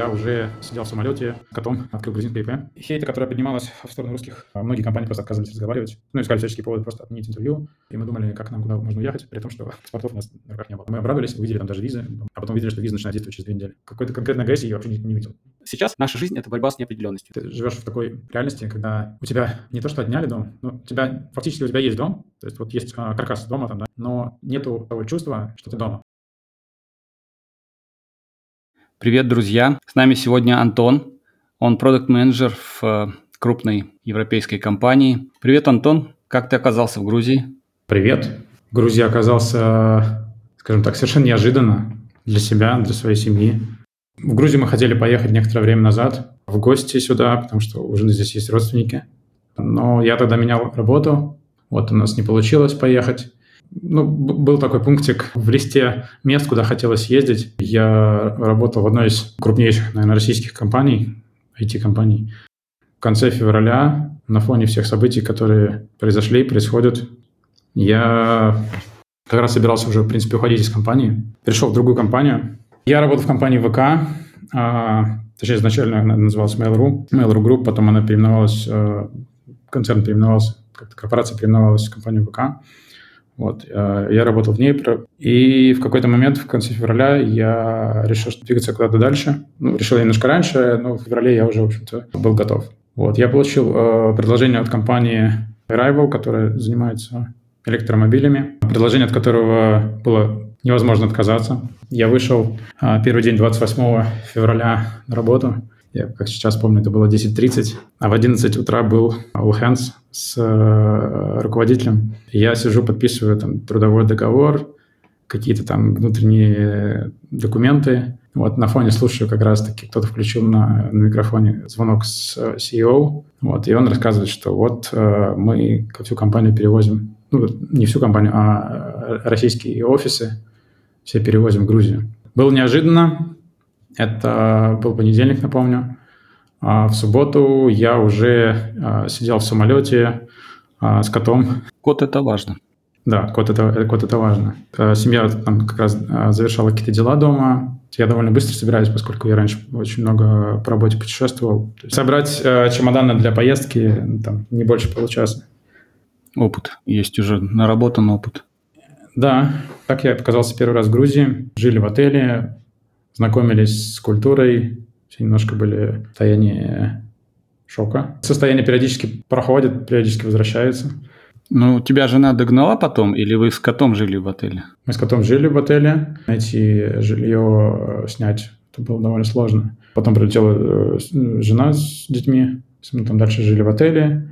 я уже сидел в самолете, котом открыл грузинское ИП. Хейта, которая поднималась в сторону русских, а многие компании просто отказывались разговаривать. Ну, искали всяческие поводы просто отменить интервью. И мы думали, как нам куда можно уехать, при том, что паспортов у нас на руках не было. Мы обрадовались, увидели там даже визы, а потом увидели, что виза начинает действовать через две недели. Какой-то конкретной агрессии я вообще не, не видел. Сейчас наша жизнь – это борьба с неопределенностью. Ты живешь в такой реальности, когда у тебя не то, что отняли дом, но у тебя фактически у тебя есть дом, то есть вот есть а, каркас дома там, да, но нету того чувства, что ты дома. Привет, друзья! С нами сегодня Антон. Он продукт-менеджер в э, крупной европейской компании. Привет, Антон! Как ты оказался в Грузии? Привет! В Грузии оказался, скажем так, совершенно неожиданно для себя, для своей семьи. В Грузию мы хотели поехать некоторое время назад в гости сюда, потому что у здесь есть родственники. Но я тогда менял работу, вот у нас не получилось поехать ну, был такой пунктик в листе мест, куда хотелось ездить. Я работал в одной из крупнейших, наверное, российских компаний, IT-компаний. В конце февраля, на фоне всех событий, которые произошли, происходят, я как раз собирался уже, в принципе, уходить из компании. Пришел в другую компанию. Я работал в компании ВК, а, точнее, изначально она называлась Mail.ru, Mail.ru Group, потом она переименовалась, а, концерн переименовался, как-то корпорация переименовалась в компанию ВК. Вот, э, я работал в ней, и в какой-то момент, в конце февраля, я решил двигаться куда-то дальше. Ну, решил немножко раньше, но в феврале я уже, в общем-то, был готов. Вот, я получил э, предложение от компании Arrival, которая занимается электромобилями, предложение от которого было невозможно отказаться. Я вышел э, первый день 28 февраля на работу, я как сейчас помню, это было 10.30, а в 11 утра был all hands с э, руководителем. Я сижу, подписываю там трудовой договор, какие-то там внутренние документы. Вот на фоне слушаю как раз-таки, кто-то включил на, на микрофоне звонок с CEO, вот, и он рассказывает, что вот э, мы всю компанию перевозим, ну, не всю компанию, а российские офисы все перевозим в Грузию. Было неожиданно, это был понедельник, напомню. А в субботу я уже а, сидел в самолете а, с котом. Кот – это важно. Да, кот это, кот это важно. А, семья там как раз а, завершала какие-то дела дома. Я довольно быстро собираюсь, поскольку я раньше очень много по работе путешествовал. Собрать э, чемоданы для поездки там, не больше получаса. Опыт. Есть уже наработан опыт. Да, так я оказался первый раз в Грузии. Жили в отеле, знакомились с культурой, все немножко были в состоянии шока. Состояние периодически проходит, периодически возвращается. Ну, тебя жена догнала потом, или вы с котом жили в отеле? Мы с котом жили в отеле. Найти жилье, э, снять, это было довольно сложно. Потом прилетела э, жена с детьми, мы там дальше жили в отеле.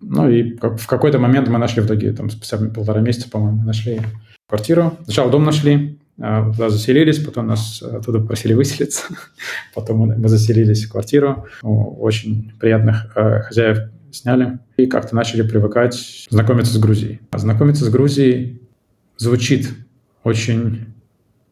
Ну и в какой-то момент мы нашли в итоге, там, спустя полтора месяца, по-моему, нашли квартиру. Сначала дом нашли, туда заселились, потом нас оттуда просили выселиться, потом мы заселились в квартиру, очень приятных э, хозяев сняли и как-то начали привыкать знакомиться с Грузией. А знакомиться с Грузией звучит очень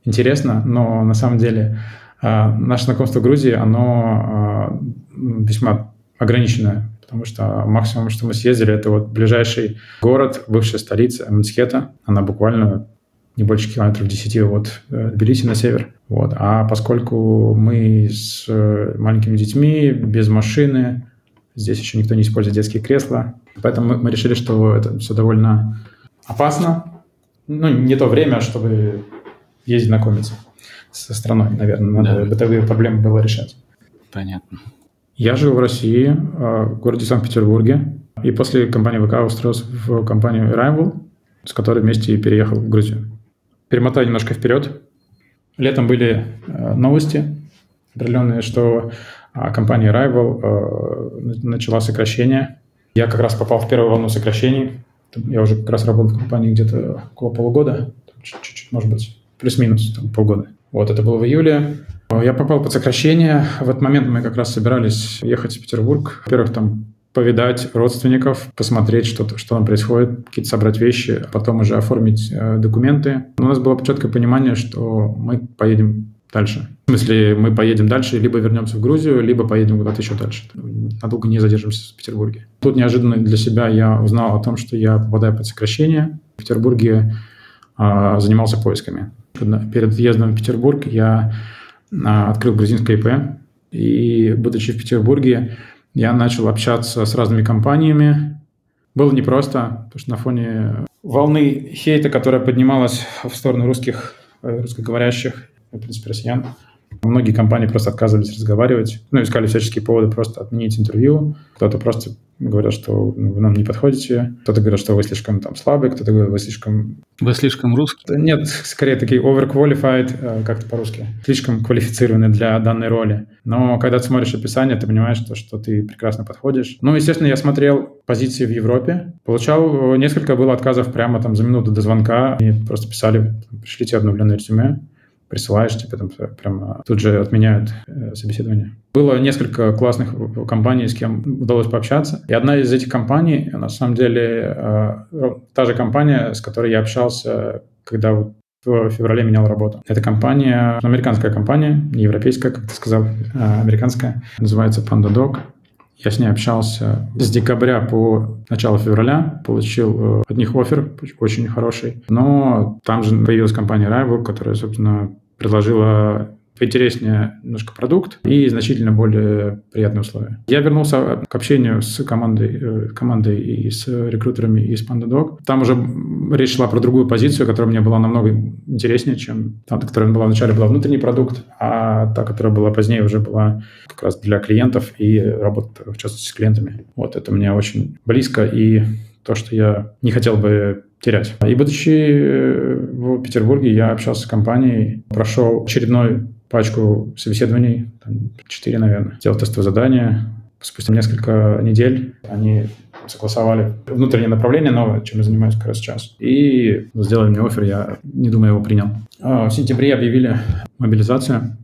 интересно, но на самом деле э, наше знакомство в Грузии, оно э, весьма ограниченное, потому что максимум, что мы съездили, это вот ближайший город, бывшая столица Мцхета, она буквально не больше километров 10 от э, Тбилиси на север. Вот. А поскольку мы с э, маленькими детьми, без машины, здесь еще никто не использует детские кресла, поэтому мы, мы решили, что это все довольно опасно. Ну, не то время, чтобы ездить знакомиться со страной, наверное. Надо да. бытовые проблемы было решать. Понятно. Я жил в России, э, в городе Санкт-Петербурге, и после компании ВК устроился в компанию Arrival, с которой вместе и переехал в Грузию. Перемотаю немножко вперед. Летом были э, новости определенные, что э, компания Rival э, начала сокращение. Я как раз попал в первую волну сокращений. Я уже как раз работал в компании где-то около полугода, чуть-чуть, может быть, плюс-минус полгода. Вот, это было в июле. Я попал под сокращение. В этот момент мы как раз собирались ехать в Петербург. Во-первых, там повидать родственников, посмотреть, что, что там происходит, какие-то собрать вещи, а потом уже оформить э, документы. Но у нас было четкое понимание, что мы поедем дальше. В смысле, мы поедем дальше, либо вернемся в Грузию, либо поедем куда-то еще дальше. Надолго не задержимся в Петербурге. Тут неожиданно для себя я узнал о том, что я попадаю под сокращение. В Петербурге э, занимался поисками. Перед въездом в Петербург я а, открыл грузинское ИП. И, будучи в Петербурге, я начал общаться с разными компаниями. Было непросто, потому что на фоне волны хейта, которая поднималась в сторону русских, э, русскоговорящих, в принципе, россиян, Многие компании просто отказывались разговаривать, ну, искали всяческие поводы просто отменить интервью. Кто-то просто говорят, что вы нам не подходите, кто-то говорит, что вы слишком там слабый, кто-то говорит, вы слишком... Вы слишком русский? Нет, скорее такие overqualified, э, как-то по-русски, слишком квалифицированы для данной роли. Но когда ты смотришь описание, ты понимаешь, что, что ты прекрасно подходишь. Ну, естественно, я смотрел позиции в Европе, получал э, несколько было отказов прямо там за минуту до звонка, и просто писали, пришлите обновленное резюме присылаешь, тебе там прямо тут же отменяют э, собеседование. Было несколько классных компаний, с кем удалось пообщаться. И одна из этих компаний, на самом деле, э, та же компания, с которой я общался, когда вот в феврале менял работу. Это компания, американская компания, не европейская, как ты сказал, а американская. Называется PandaDog. Я с ней общался с декабря по начало февраля, получил э, от них офер очень хороший. Но там же появилась компания Rival, которая, собственно, предложила поинтереснее немножко продукт и значительно более приятные условия. Я вернулся к общению с командой, э, командой и с рекрутерами из PandaDog. Там уже речь шла про другую позицию, которая мне была намного интереснее, чем та, которая была вначале была внутренний продукт, а та, которая была позднее, уже была как раз для клиентов и работа, в частности, с клиентами. Вот это мне очень близко и то, что я не хотел бы терять. И будучи э, в Петербурге, я общался с компанией, прошел очередной пачку собеседований, там, 4, наверное. Сделал тестовое задание. Спустя несколько недель они согласовали внутреннее направление новое, чем я занимаюсь как раз сейчас. И сделали мне офер, я не думаю, его принял. А, в сентябре объявили мобилизацию.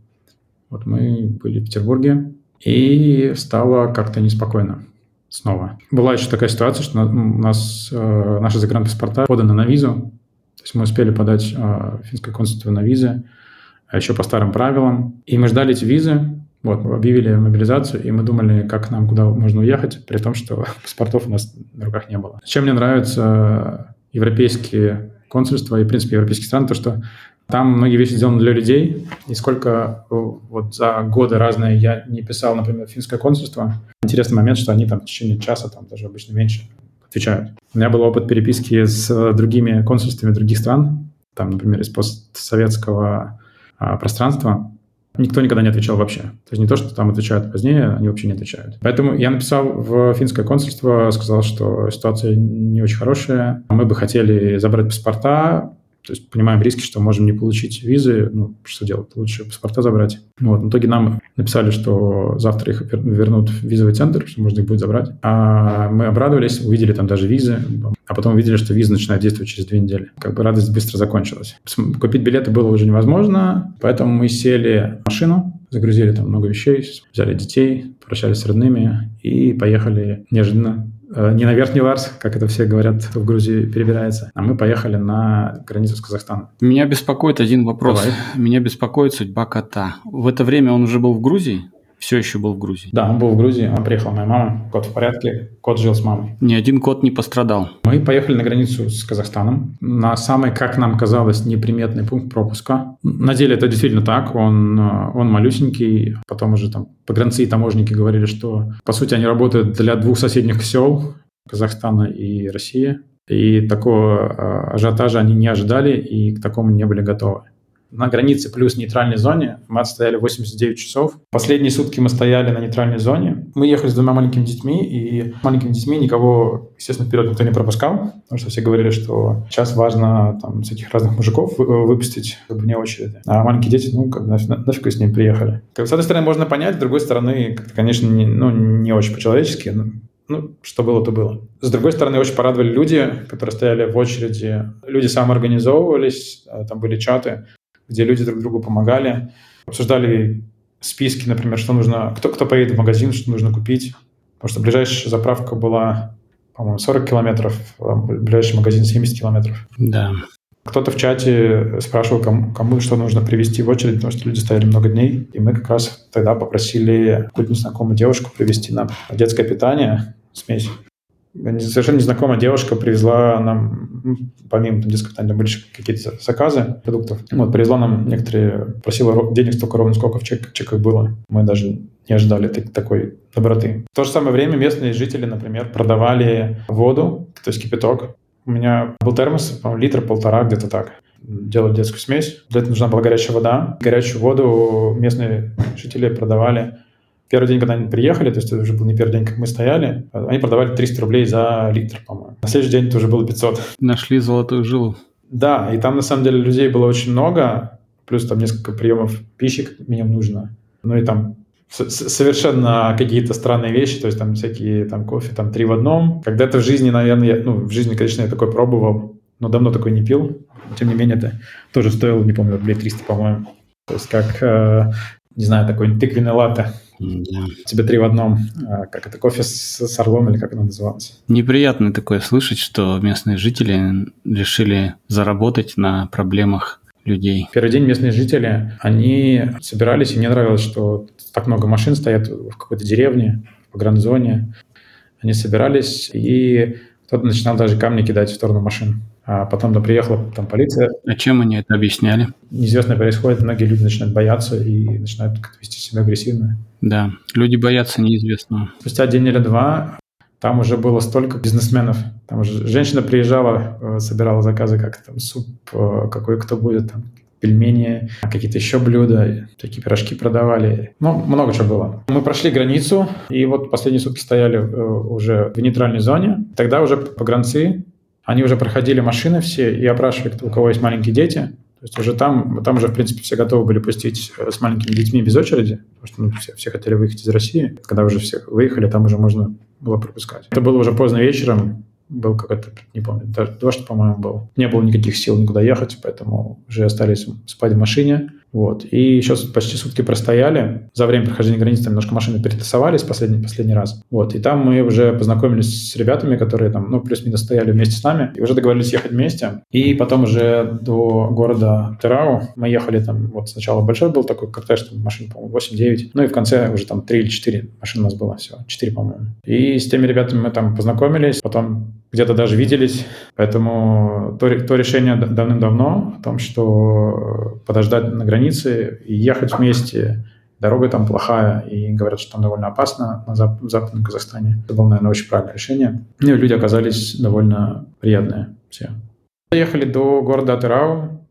Вот мы были в Петербурге, и стало как-то неспокойно снова. Была еще такая ситуация, что у нас э, наши загранпаспорта поданы на визу, то есть мы успели подать э, финское консульство на визы, а еще по старым правилам. И мы ждали эти визы, вот, объявили мобилизацию, и мы думали, как нам, куда можно уехать, при том, что паспортов у нас на руках не было. Чем мне нравятся европейские консульства и, в принципе, европейские страны, то, что там многие вещи сделаны для людей, и сколько вот за годы разные я не писал, например, финское консульство, интересный момент, что они там в течение часа, там даже обычно меньше, отвечают. У меня был опыт переписки с другими консульствами других стран, там, например, из постсоветского пространства, никто никогда не отвечал вообще. То есть не то, что там отвечают позднее, они вообще не отвечают. Поэтому я написал в финское консульство, сказал, что ситуация не очень хорошая. Мы бы хотели забрать паспорта, то есть понимаем риски, что можем не получить визы. Ну, что делать? Лучше паспорта забрать. Вот. В итоге нам написали, что завтра их вернут в визовый центр, что можно их будет забрать. А мы обрадовались, увидели там даже визы, а потом увидели, что виза начинает действовать через две недели. Как бы радость быстро закончилась. Купить билеты было уже невозможно, поэтому мы сели в машину, загрузили там много вещей, взяли детей, прощались с родными и поехали неожиданно Э, не на Верхний Ларс, как это все говорят, в Грузии перебирается, а мы поехали на границу с Казахстаном. Меня беспокоит один вопрос. Давай. Меня беспокоит судьба кота. В это время он уже был в Грузии? Все еще был в Грузии. Да, он был в Грузии, он приехала моя мама, кот в порядке, кот жил с мамой. Ни один кот не пострадал. Мы поехали на границу с Казахстаном, на самый, как нам казалось, неприметный пункт пропуска. На деле это действительно так, он, он малюсенький, потом уже там погранцы и таможники говорили, что по сути они работают для двух соседних сел, Казахстана и России, и такого а, ажиотажа они не ожидали и к такому не были готовы на границе плюс нейтральной зоне. Мы отстояли 89 часов. Последние сутки мы стояли на нейтральной зоне. Мы ехали с двумя маленькими детьми, и маленькими детьми никого, естественно, вперед никто не пропускал, потому что все говорили, что сейчас важно там с этих разных мужиков выпустить, чтобы не очереди. А маленькие дети, ну, как нафиг, нафиг с ними приехали. Как, с одной стороны, можно понять, с другой стороны, конечно, не, ну, не очень по-человечески, но ну, что было, то было. С другой стороны, очень порадовали люди, которые стояли в очереди. Люди самоорганизовывались, а, там были чаты, где люди друг другу помогали, обсуждали списки, например, что нужно, кто, кто поедет в магазин, что нужно купить. Потому что ближайшая заправка была, по-моему, 40 километров, а ближайший магазин 70 километров. Да. Кто-то в чате спрашивал, кому, кому что нужно привезти в очередь, потому что люди стояли много дней. И мы как раз тогда попросили какую-то незнакомую девушку привезти нам детское питание, смесь совершенно незнакомая девушка привезла нам, помимо там, детского питания, были какие-то заказы продуктов. Вот, привезла нам некоторые, просила денег столько ровно, сколько в чек, чеках было. Мы даже не ожидали такой доброты. В то же самое время местные жители, например, продавали воду, то есть кипяток. У меня был термос, литр, полтора, где-то так делать детскую смесь. Для этого нужна была горячая вода. Горячую воду местные жители продавали Первый день, когда они приехали, то есть это уже был не первый день, как мы стояли, они продавали 300 рублей за литр, по-моему. На следующий день это уже было 500. Нашли золотую жилу. Да, и там на самом деле людей было очень много, плюс там несколько приемов пищи как минимум нужно. Ну и там совершенно какие-то странные вещи, то есть там всякие там кофе, там три в одном. Когда-то в жизни, наверное, я, ну, в жизни, конечно, я такой пробовал, но давно такой не пил. Тем не менее, это тоже стоило, не помню, рублей 300, по-моему. То есть как, э, не знаю, такой тыквенный латте. Да. Тебе три в одном. А, как это, кофе с, с орлом или как оно называлось? Неприятно такое слышать, что местные жители решили заработать на проблемах людей. Первый день местные жители, они собирались, и мне нравилось, что так много машин стоят в какой-то деревне, в гранд-зоне. Они собирались, и кто-то начинал даже камни кидать в сторону машин. А потом да, приехала там полиция. А чем они это объясняли? Неизвестно происходит, многие люди начинают бояться и начинают вести себя агрессивно. Да, люди боятся неизвестного. Спустя день или два там уже было столько бизнесменов. Там уже женщина приезжала, э, собирала заказы, как там суп, э, какой кто будет, там пельмени, какие-то еще блюда, такие пирожки продавали. Ну, много чего было. Мы прошли границу, и вот последние сутки стояли э, уже в нейтральной зоне. Тогда уже погранцы, они уже проходили машины все и опрашивали, у кого есть маленькие дети. То есть уже там, там уже, в принципе, все готовы были пустить э, с маленькими детьми без очереди, потому что ну, все, все хотели выехать из России. Когда уже все выехали, там уже можно было пропускать. Это было уже поздно вечером, был какой-то, не помню, дождь, по-моему, был. Не было никаких сил никуда ехать, поэтому уже остались спать в машине. Вот. И еще почти сутки простояли. За время прохождения границы там немножко машины перетасовались последний, последний раз. Вот. И там мы уже познакомились с ребятами, которые там, ну, плюс-минус стояли вместе с нами. И уже договорились ехать вместе. И потом уже до города Терау мы ехали там, вот сначала большой был такой кортеж, там машин, по-моему, 8-9. Ну и в конце уже там 3 или 4 машины у нас было всего. 4, по-моему. И с теми ребятами мы там познакомились. Потом где-то даже виделись. Поэтому то, то решение давным-давно о том, что подождать на границе и ехать вместе, дорога там плохая, и говорят, что там довольно опасно на зап- в Западном Казахстане. Это было, наверное, очень правильное решение. Ну люди оказались довольно приятные все. Доехали до города Атырау,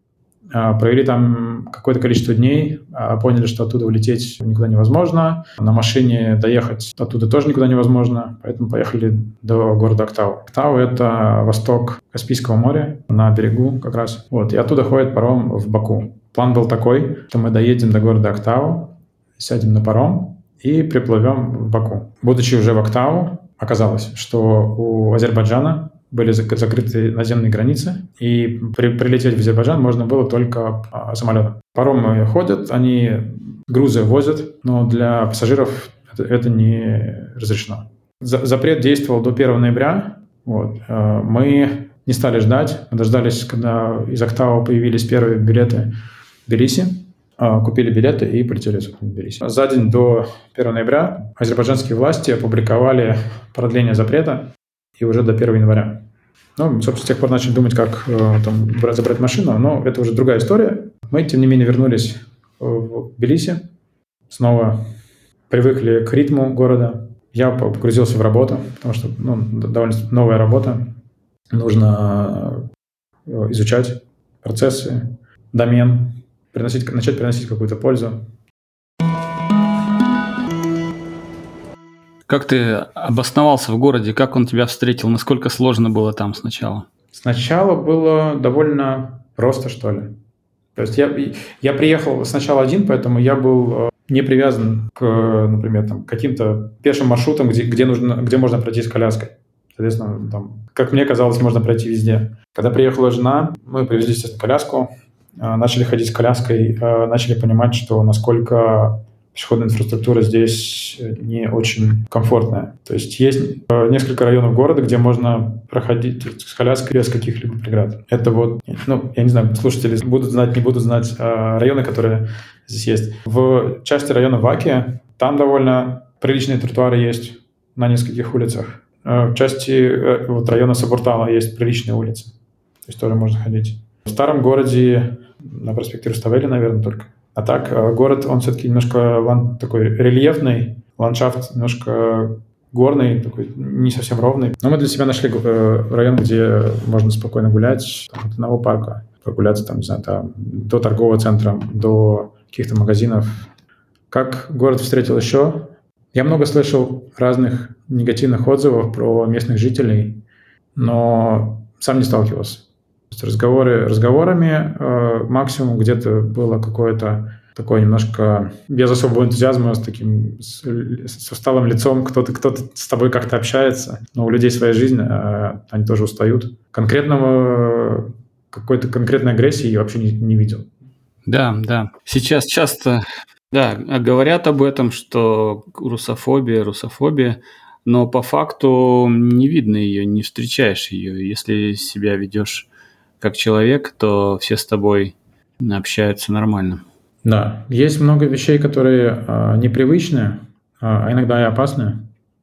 провели там какое-то количество дней, а, поняли, что оттуда улететь никуда невозможно. На машине доехать оттуда тоже никуда невозможно, поэтому поехали до города Актау. Актау — это восток Каспийского моря, на берегу как раз. Вот, и оттуда ходит паром в Баку. План был такой, что мы доедем до города Актау, сядем на паром и приплывем в Баку. Будучи уже в Актау, оказалось, что у Азербайджана были закрыты наземные границы, и при, прилететь в Азербайджан можно было только а, самолетом. Паромы ходят, они грузы возят, но для пассажиров это, это не разрешено. За, запрет действовал до 1 ноября. Вот. А, мы не стали ждать, мы дождались, когда из Октава появились первые билеты в Тбилиси, а, купили билеты и полетели в Тбилиси. За день до 1 ноября азербайджанские власти опубликовали продление запрета и уже до 1 января. Ну, собственно, с тех пор начали думать, как э, там, забрать машину, но это уже другая история. Мы, тем не менее, вернулись в Тбилиси, снова привыкли к ритму города. Я погрузился в работу, потому что ну, довольно новая работа. Нужно э, изучать процессы, домен, приносить, начать приносить какую-то пользу. Как ты обосновался в городе? Как он тебя встретил? Насколько сложно было там сначала? Сначала было довольно просто, что ли. То есть я, я приехал сначала один, поэтому я был э, не привязан к, например, там, каким-то пешим маршрутам, где, где, нужно, где можно пройти с коляской. Соответственно, там, как мне казалось, можно пройти везде. Когда приехала жена, мы привезли, естественно, коляску, э, начали ходить с коляской, э, начали понимать, что насколько пешеходная инфраструктура здесь э, не очень комфортная. То есть есть э, несколько районов города, где можно проходить с коляской без каких-либо преград. Это вот, ну, я не знаю, слушатели будут знать, не будут знать а, районы, которые здесь есть. В части района Ваки там довольно приличные тротуары есть на нескольких улицах. в части вот района Сабуртала есть приличные улицы. То есть тоже можно ходить. В старом городе на проспекте Руставели, наверное, только. А так, город, он все-таки немножко такой рельефный, ландшафт немножко горный, такой не совсем ровный. Но мы для себя нашли э, район, где можно спокойно гулять, там, от одного парка, прогуляться там, не знаю, там, до торгового центра, до каких-то магазинов. Как город встретил еще? Я много слышал разных негативных отзывов про местных жителей, но сам не сталкивался. Разговоры разговорами, э, максимум где-то было какое-то такой немножко без особого энтузиазма, с таким с, с усталым лицом, кто-то кто с тобой как-то общается, но у людей своя жизнь, а они тоже устают. Конкретного какой-то конкретной агрессии я вообще не, не видел. Да, да. Сейчас часто да, говорят об этом, что русофобия, русофобия, но по факту не видно ее, не встречаешь ее. Если себя ведешь как человек, то все с тобой общаются нормально. Да, есть много вещей, которые э, непривычные, а иногда и опасные.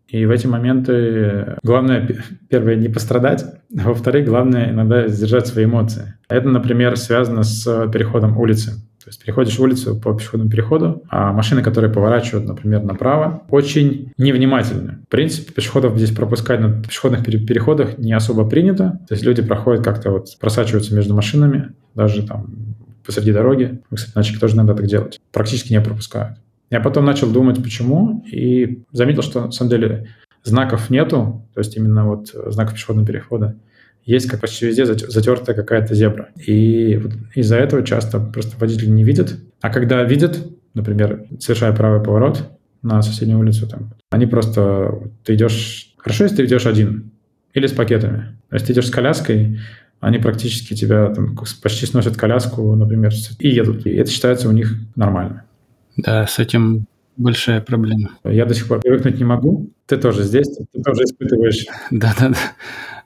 И в эти моменты главное, первое, не пострадать, а во-вторых, главное иногда сдержать свои эмоции. Это, например, связано с переходом улицы. То есть переходишь улицу по пешеходному переходу, а машины, которые поворачивают, например, направо, очень невнимательны. В принципе, пешеходов здесь пропускать на пешеходных переходах не особо принято. То есть люди проходят как-то вот, просачиваются между машинами, даже там посреди дороги. Кстати, начали тоже иногда так делать. Практически не пропускают. Я потом начал думать, почему, и заметил, что на самом деле знаков нету, то есть именно вот знаков пешеходного перехода. Есть как почти везде затертая какая-то зебра. И вот из-за этого часто просто водители не видят. А когда видят, например, совершая правый поворот на соседнюю улицу, там, они просто... Ты идешь... Хорошо, если ты идешь один или с пакетами. Если ты идешь с коляской, они практически тебя там, почти сносят коляску, например, и едут. И это считается у них нормально. Да, с этим большая проблема. Я до сих пор привыкнуть не могу. Ты тоже здесь, ты тоже испытываешь. Да-да-да.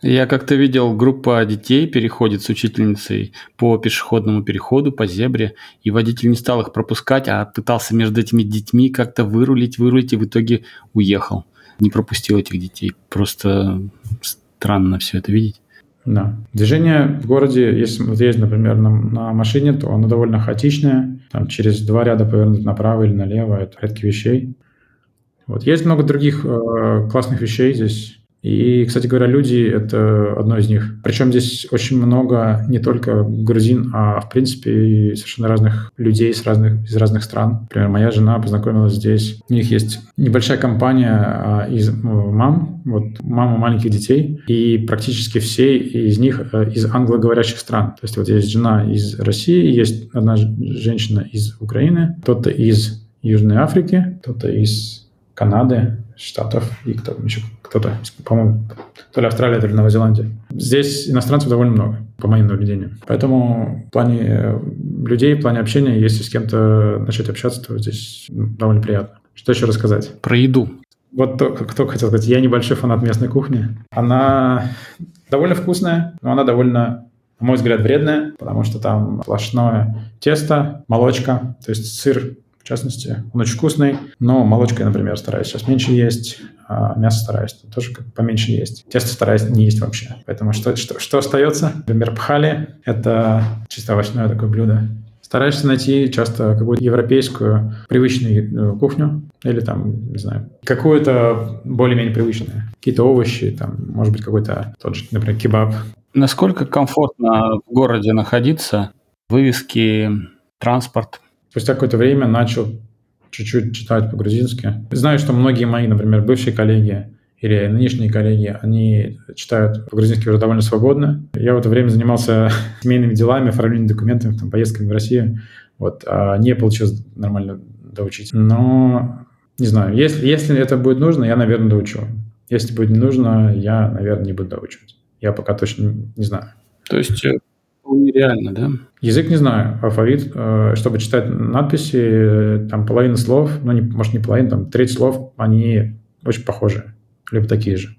Я как-то видел, группа детей переходит с учительницей по пешеходному переходу, по зебре, и водитель не стал их пропускать, а пытался между этими детьми как-то вырулить, вырулить, и в итоге уехал. Не пропустил этих детей. Просто странно все это видеть. Да. Движение в городе, если вот ездить, например, на, на машине, то оно довольно хаотичное. Там через два ряда повернуть направо или налево, это порядки вещей. Вот. Есть много других э, классных вещей здесь. И, кстати говоря, люди — это одно из них. Причем здесь очень много не только грузин, а, в принципе, совершенно разных людей с разных, из разных стран. Например, моя жена познакомилась здесь. У них есть небольшая компания а, из э, мам, вот мама маленьких детей, и практически все из них э, из англоговорящих стран. То есть вот есть жена из России, есть одна женщина из Украины, кто-то из Южной Африки, кто-то из Канады, Штатов и кто еще кто-то, по-моему, то ли Австралия, то ли Новая Зеландия. Здесь иностранцев довольно много, по моим наблюдениям. Поэтому в плане э, людей, в плане общения, если с кем-то начать общаться, то здесь довольно приятно. Что еще рассказать? Про еду. Вот то, кто хотел сказать, я небольшой фанат местной кухни. Она довольно вкусная, но она довольно на мой взгляд, вредная, потому что там сплошное тесто, молочка, то есть сыр в частности. Он очень вкусный, но молочка я, например, стараюсь сейчас меньше есть, а мясо стараюсь тоже как поменьше есть. Тесто стараюсь не есть вообще. Поэтому что, что, что остается? Например, пхали – это чисто овощное такое блюдо. Стараешься найти часто какую-то европейскую привычную э, кухню или там, не знаю, какую-то более-менее привычную. Какие-то овощи, там, может быть, какой-то тот же, например, кебаб. Насколько комфортно в городе находиться? Вывески, транспорт – Спустя какое-то время начал чуть-чуть читать по-грузински. Знаю, что многие мои, например, бывшие коллеги или нынешние коллеги, они читают по-грузински уже довольно свободно. Я в это время занимался семейными делами, оформлением документов, там, поездками в Россию. Вот, а не получилось нормально доучить. Но, не знаю, если, если это будет нужно, я, наверное, доучу. Если будет не нужно, я, наверное, не буду доучивать. Я пока точно не знаю. То есть э, вполне реально, да? Язык не знаю, алфавит, э, чтобы читать надписи, э, там половина слов, ну, не, может, не половина, там треть слов, они очень похожи, либо такие же.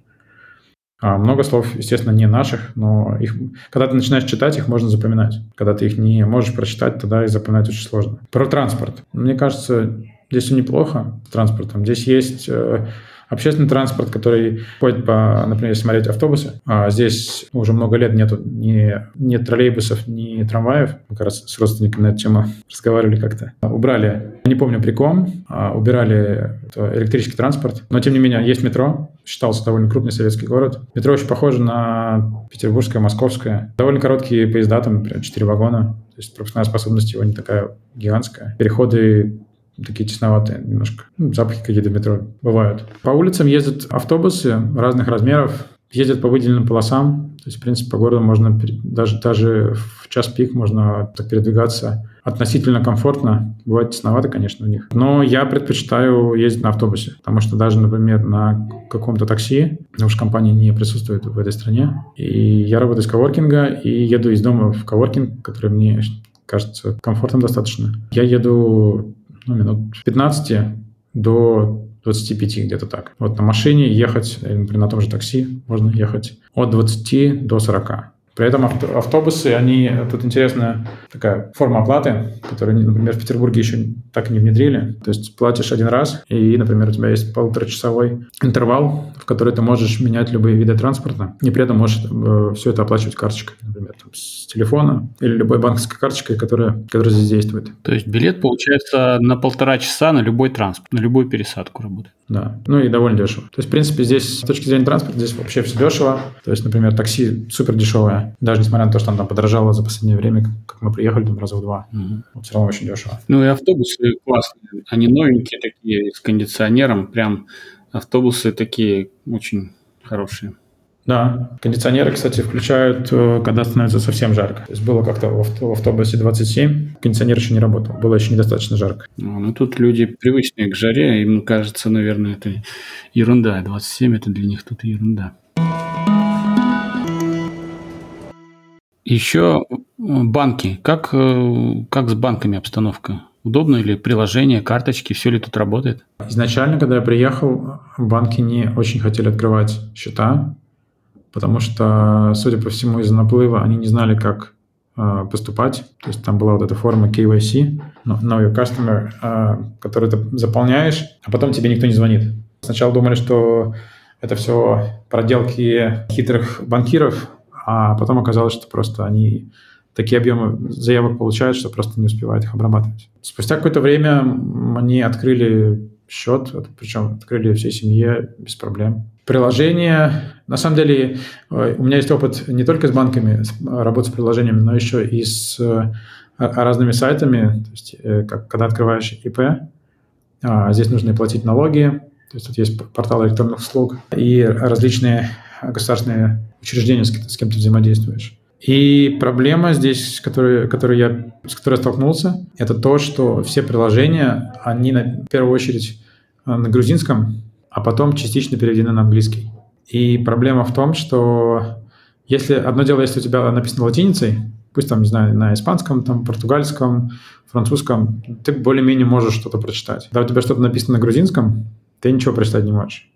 А много слов, естественно, не наших, но их, когда ты начинаешь читать, их можно запоминать. Когда ты их не можешь прочитать, тогда их запоминать очень сложно. Про транспорт. Мне кажется, здесь все неплохо с транспортом. Здесь есть э, Общественный транспорт, который ходит по, например, смотреть автобусы, а здесь уже много лет нету ни, ни троллейбусов, ни трамваев. Мы как раз с родственниками на эту тему разговаривали как-то. Убрали, не помню при ком, а убирали электрический транспорт. Но, тем не менее, есть метро. Считался довольно крупный советский город. Метро очень похоже на петербургское, московское. Довольно короткие поезда, там, например, 4 вагона. То есть пропускная способность его не такая гигантская. Переходы такие тесноватые немножко. Ну, запахи какие-то в метро бывают. По улицам ездят автобусы разных размеров, ездят по выделенным полосам. То есть, в принципе, по городу можно даже, даже в час пик можно так передвигаться относительно комфортно. Бывает тесновато, конечно, у них. Но я предпочитаю ездить на автобусе, потому что даже, например, на каком-то такси, потому что компания не присутствует в этой стране, и я работаю с коворкинга и еду из дома в коворкинг, который мне кажется комфортным достаточно. Я еду ну, минут 15 до 25 где-то так. Вот на машине ехать, например, на том же такси можно ехать от 20 до 40. При этом автобусы, они, тут интересная такая форма оплаты, которую, например, в Петербурге еще так и не внедрили. То есть платишь один раз, и, например, у тебя есть полуторачасовой интервал, в который ты можешь менять любые виды транспорта, и при этом можешь э, все это оплачивать карточкой, например, там, с телефона или любой банковской карточкой, которая, которая здесь действует. То есть билет, получается, на полтора часа на любой транспорт, на любую пересадку работает. Да, ну и довольно дешево. То есть, в принципе, здесь с точки зрения транспорта здесь вообще все дешево. То есть, например, такси супер дешевое, даже несмотря на то, что оно там подорожало за последнее время, как мы приехали там раза в два. Угу. Все равно очень дешево. Ну и автобусы классные. Они новенькие такие, с кондиционером. Прям автобусы такие очень хорошие. Да, кондиционеры, кстати, включают, э, когда становится совсем жарко. То есть было как-то в автобусе 27, кондиционер еще не работал, было еще недостаточно жарко. Ну, ну тут люди привычные к жаре, им кажется, наверное, это ерунда. 27 это для них тут ерунда. Еще э, банки. Как, э, как с банками обстановка? Удобно или приложение, карточки, все ли тут работает? Изначально, когда я приехал, банки не очень хотели открывать счета, потому что, судя по всему, из-за наплыва они не знали, как э, поступать. То есть там была вот эта форма KYC, Know Your Customer, э, которую ты заполняешь, а потом тебе никто не звонит. Сначала думали, что это все проделки хитрых банкиров, а потом оказалось, что просто они такие объемы заявок получают, что просто не успевают их обрабатывать. Спустя какое-то время они открыли счет, причем открыли всей семье без проблем. Приложение, на самом деле, э, у меня есть опыт не только с банками, работы с приложениями, но еще и с э, разными сайтами. То есть, э, как, когда открываешь ИП, а, здесь нужно платить налоги, то есть тут есть портал электронных услуг и различные государственные учреждения, с кем ты взаимодействуешь. И проблема здесь, которую, которую я, с которой я столкнулся, это то, что все приложения, они на, в первую очередь на грузинском, а потом частично переведены на английский. И проблема в том, что если одно дело, если у тебя написано латиницей, пусть там, не знаю, на испанском, там, португальском, французском, ты более-менее можешь что-то прочитать. Когда у тебя что-то написано на грузинском, ты ничего прочитать не можешь,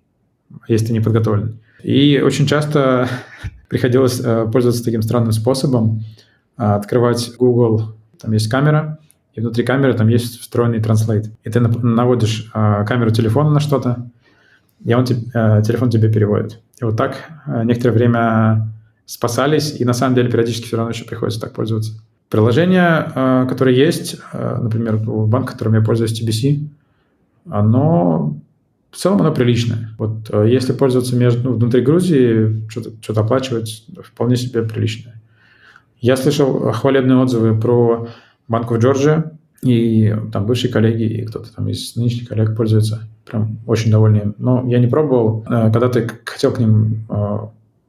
если ты не подготовлен. И очень часто приходилось э, пользоваться таким странным способом, э, открывать Google, там есть камера, и внутри камеры там есть встроенный транслейт. И ты наводишь э, камеру телефона на что-то, и он телефон тебе переводит. И вот так некоторое время спасались, и на самом деле периодически все равно еще приходится так пользоваться. Приложение, которое есть, например, банк, которым я пользуюсь, TBC, оно в целом оно приличное. Вот если пользоваться между, ну, внутри Грузии, что-то, что оплачивать, вполне себе приличное. Я слышал хвалебные отзывы про банк в Джорджии, и там бывшие коллеги, и кто-то там из нынешних коллег пользуется. Прям очень довольны. Но я не пробовал. Э, когда ты хотел к ним э,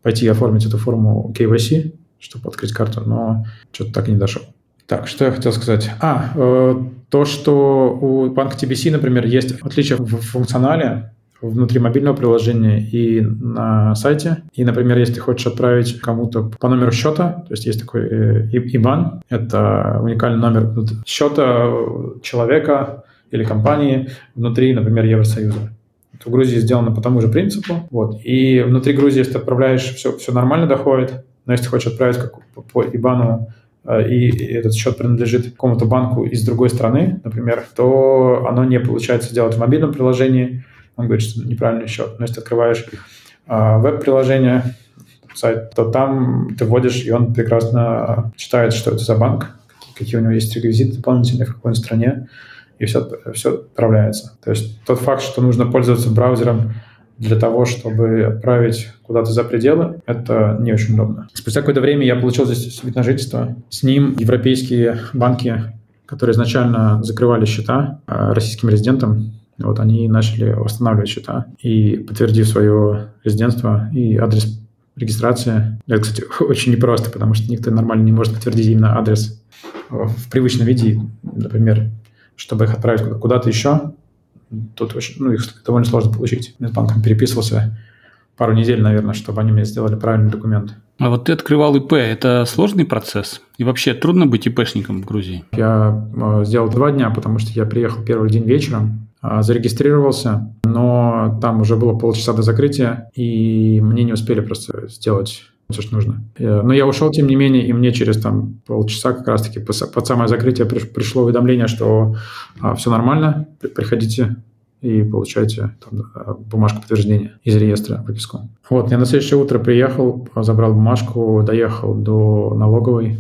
пойти оформить эту форму KYC, чтобы открыть карту, но что-то так и не дошел. Так, что я хотел сказать? А, э, то, что у банка TBC, например, есть отличие в функционале, внутри мобильного приложения и на сайте. И, например, если ты хочешь отправить кому-то по номеру счета, то есть есть такой э, IBAN, это уникальный номер счета человека или компании внутри, например, Евросоюза. Это в Грузии сделано по тому же принципу. Вот. И внутри Грузии, если ты отправляешь, все, все нормально доходит. Но если ты хочешь отправить как по IBAN э, и этот счет принадлежит какому-то банку из другой страны, например, то оно не получается делать в мобильном приложении, он говорит, что неправильный счет. Но если открываешь э, веб-приложение, сайт, то там ты вводишь, и он прекрасно читает, что это за банк, какие у него есть реквизиты дополнительные, в какой он стране, и все, все отправляется. То есть тот факт, что нужно пользоваться браузером для того, чтобы отправить куда-то за пределы, это не очень удобно. Спустя какое-то время я получил здесь вид на жительство. С ним европейские банки, которые изначально закрывали счета э, российским резидентам, вот они начали восстанавливать счета и, подтвердив свое резидентство и адрес регистрации, это, кстати, очень непросто, потому что никто нормально не может подтвердить именно адрес в привычном виде, например, чтобы их отправить куда-то еще, тут очень, ну, их довольно сложно получить. Я с банком переписывался пару недель, наверное, чтобы они мне сделали правильный документ. А вот ты открывал ИП, это сложный процесс? И вообще трудно быть ИПшником в Грузии? Я э, сделал два дня, потому что я приехал первый день вечером, э, зарегистрировался, но там уже было полчаса до закрытия, и мне не успели просто сделать все, что нужно. Но я ушел, тем не менее, и мне через там полчаса как раз-таки под самое закрытие пришло уведомление, что а, все нормально, приходите и получайте там, э, бумажку подтверждения из реестра выписку. Вот, я на следующее утро приехал, забрал бумажку, доехал до налоговой,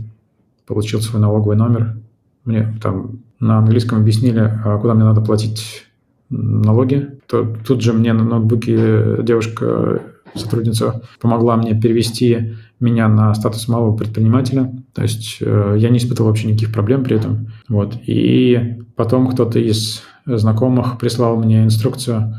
получил свой налоговый номер. Мне там на английском объяснили, а, куда мне надо платить налоги. То, тут же мне на ноутбуке девушка сотрудница помогла мне перевести меня на статус малого предпринимателя. То есть э, я не испытывал вообще никаких проблем при этом. Вот. И потом кто-то из знакомых прислал мне инструкцию,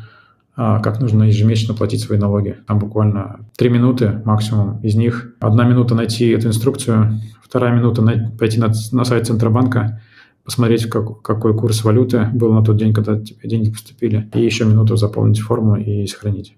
э, как нужно ежемесячно платить свои налоги. Там буквально три минуты максимум. Из них одна минута найти эту инструкцию, вторая минута най- пойти на, на сайт Центробанка, посмотреть, как, какой курс валюты был на тот день, когда тебе деньги поступили, и еще минуту заполнить форму и сохранить.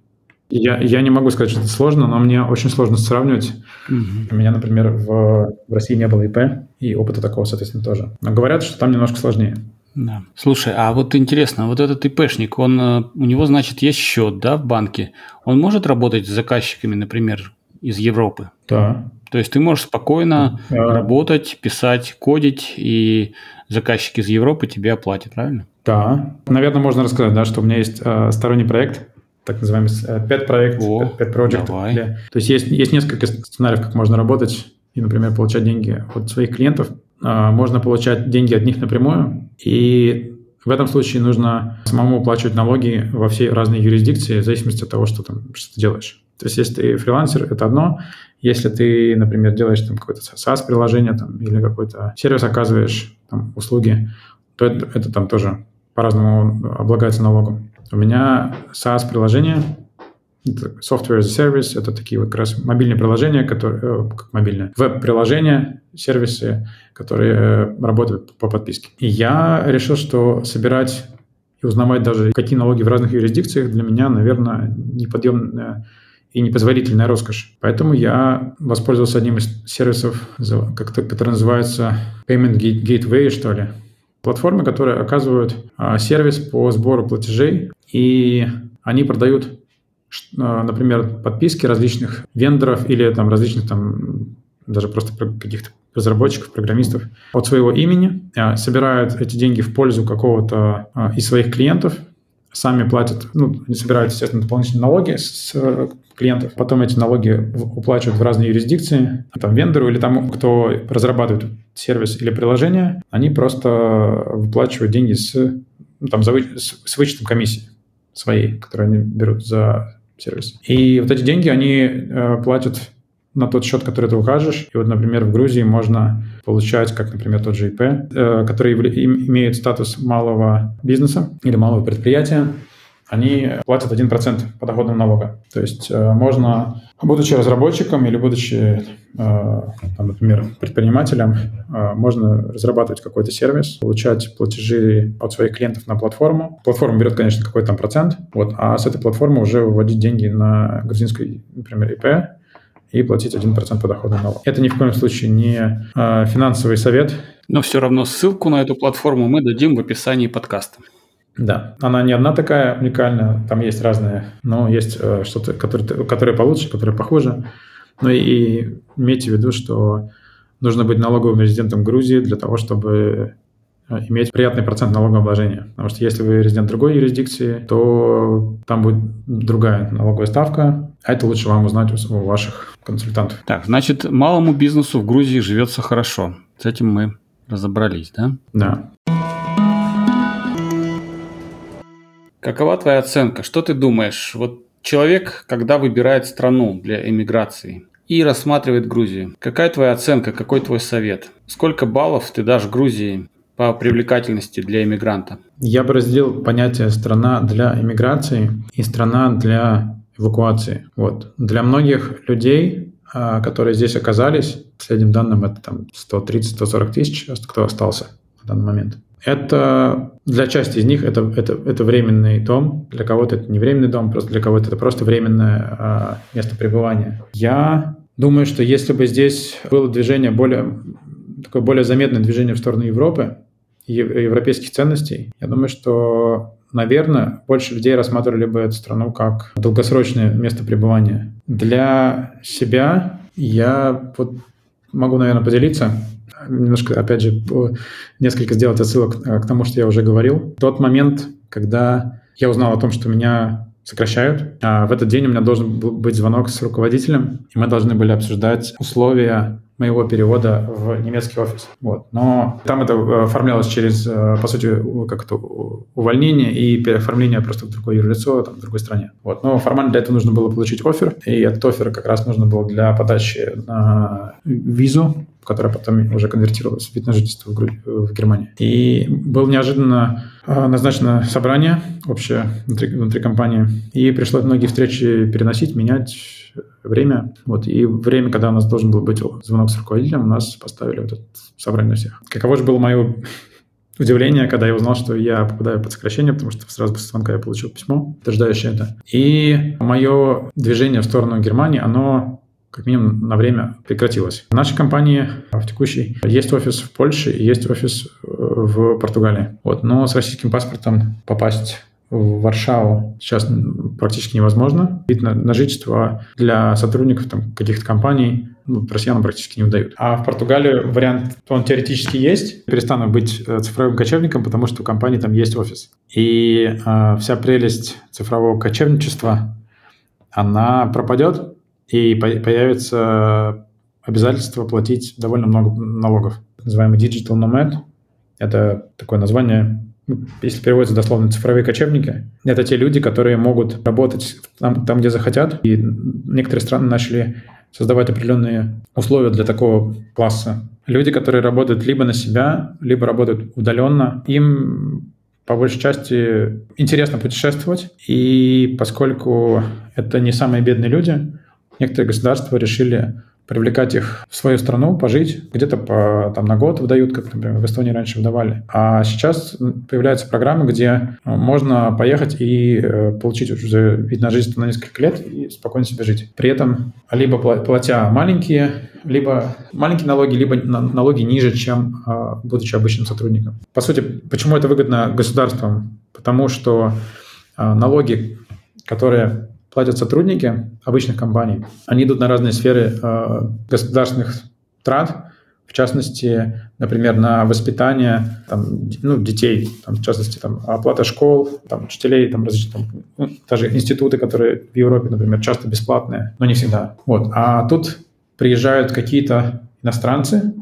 Я, я не могу сказать, что это сложно, но мне очень сложно сравнивать. Mm-hmm. У меня, например, в, в России не было ИП, и опыта такого, соответственно, тоже. Но говорят, что там немножко сложнее. Да. Слушай, а вот интересно, вот этот ИПшник, он, э, у него, значит, есть счет, да, в банке. Он может работать с заказчиками, например, из Европы? Да. То есть ты можешь спокойно да. работать, писать, кодить, и заказчики из Европы тебе оплатят, правильно? Да. Наверное, можно рассказать, да, что у меня есть э, сторонний проект, так называемый pet проект, О, pet project. Давай. Для... То есть, есть есть несколько сценариев, как можно работать и, например, получать деньги от своих клиентов. А, можно получать деньги от них напрямую, и в этом случае нужно самому оплачивать налоги во все разные юрисдикции в зависимости от того, что, там, что ты делаешь. То есть, если ты фрилансер, это одно. Если ты, например, делаешь там какое-то SaaS-приложение там, или какой-то сервис оказываешь, там, услуги, то это, это там тоже по-разному облагается налогом. У меня SaaS-приложение, Software as a Service, это такие вот как раз мобильные приложения, которые, э, как мобильные, веб-приложения, сервисы, которые э, работают по подписке. И я решил, что собирать и узнавать даже, какие налоги в разных юрисдикциях для меня, наверное, неподъемная и непозволительная роскошь. Поэтому я воспользовался одним из сервисов, который называется Payment Gateway, что ли. Платформы, которые оказывают а, сервис по сбору платежей, и они продают, а, например, подписки различных вендоров или там различных там даже просто каких-то разработчиков, программистов от своего имени, а, собирают эти деньги в пользу какого-то из своих клиентов, сами платят, ну, они собирают, естественно, дополнительные налоги с клиентов, потом эти налоги уплачивают в разные юрисдикции, там, вендору или тому, кто разрабатывает сервис или приложение, они просто выплачивают деньги с, ну, там, за, с, с вычетом комиссии своей, которую они берут за сервис. И вот эти деньги они э, платят на тот счет, который ты укажешь. И вот, например, в Грузии можно получать, как, например, тот же ИП, э, который имеет статус малого бизнеса или малого предприятия, они платят 1% подоходного налога. То есть э, можно, будучи разработчиком или будучи, э, там, например, предпринимателем, э, можно разрабатывать какой-то сервис, получать платежи от своих клиентов на платформу. Платформа берет, конечно, какой-то там процент, вот, а с этой платформы уже выводить деньги на грузинский, например, ИП, и платить 1% подоходного налога. Это ни в коем случае не э, финансовый совет. Но все равно ссылку на эту платформу мы дадим в описании подкаста. Да, она не одна такая уникальная, там есть разные, но есть э, что-то, которые, которые получше, которые похуже. Ну и, и имейте в виду, что нужно быть налоговым резидентом Грузии для того, чтобы иметь приятный процент налогообложения. Потому что если вы резидент другой юрисдикции, то там будет другая налоговая ставка, а это лучше вам узнать у ваших консультантов. Так, значит, малому бизнесу в Грузии живется хорошо. С этим мы разобрались, да? Да. Какова твоя оценка? Что ты думаешь? Вот человек, когда выбирает страну для эмиграции и рассматривает Грузию, какая твоя оценка, какой твой совет? Сколько баллов ты дашь Грузии по привлекательности для иммигранта? Я бы разделил понятие страна для иммиграции и страна для эвакуации. Вот. Для многих людей, а, которые здесь оказались, последним данным это там 130-140 тысяч, кто остался на данный момент. Это для части из них это, это, это временный дом, для кого-то это не временный дом, просто для кого-то это просто временное а, место пребывания. Я думаю, что если бы здесь было движение более такое более заметное движение в сторону Европы, европейских ценностей, я думаю, что, наверное, больше людей рассматривали бы эту страну как долгосрочное место пребывания. Для себя я вот могу, наверное, поделиться немножко, опять же, несколько сделать отсылок к тому, что я уже говорил. Тот момент, когда я узнал о том, что меня сокращают, а в этот день у меня должен был быть звонок с руководителем, и мы должны были обсуждать условия моего перевода в немецкий офис. Вот. Но там это э, оформлялось через, э, по сути, как это, увольнение и переоформление просто в другое юрлицо, там, в другой стране. Вот. Но формально для этого нужно было получить офер, и этот офер как раз нужно было для подачи на визу которая потом уже конвертировалась в вид на жительство в, Гру... в Германии. И было неожиданно а, назначено собрание общее внутри, внутри компании, и пришлось многие встречи переносить, менять время. Вот. И время, когда у нас должен был быть звонок с руководителем, у нас поставили вот это собрание всех. Каково же было мое удивление, когда я узнал, что я попадаю под сокращение, потому что сразу после звонка я получил письмо, подтверждающее это. И мое движение в сторону Германии, оно как минимум на время прекратилась. В нашей компании в текущей есть офис в Польше и есть офис э, в Португалии. Вот. Но с российским паспортом попасть в Варшаву сейчас практически невозможно. Вид на, на жительство для сотрудников там, каких-то компаний ну, россиянам практически не выдают. А в Португалии вариант, он теоретически есть. Перестану быть э, цифровым кочевником, потому что у компании там есть офис. И э, вся прелесть цифрового кочевничества, она пропадет, и появится обязательство платить довольно много налогов. Называемый Digital Nomad. Это такое название, ну, если переводится дословно, цифровые кочевники. Это те люди, которые могут работать там, там где захотят. И некоторые страны начали создавать определенные условия для такого класса. Люди, которые работают либо на себя, либо работают удаленно, им по большей части интересно путешествовать. И поскольку это не самые бедные люди, некоторые государства решили привлекать их в свою страну, пожить, где-то по, там, на год выдают, как, например, в Эстонии раньше выдавали. А сейчас появляются программы, где э, можно поехать и э, получить уже вид на жизнь на несколько лет и спокойно себе жить. При этом либо платя маленькие, либо маленькие налоги, либо налоги ниже, чем э, будучи обычным сотрудником. По сути, почему это выгодно государствам? Потому что налоги, которые платят сотрудники обычных компаний. Они идут на разные сферы э, государственных трат, в частности, например, на воспитание там, ну, детей, там, в частности, там, оплата школ, там, учителей, там, различные, там, ну, даже институты, которые в Европе, например, часто бесплатные, но не всегда. Вот. А тут приезжают какие-то иностранцы,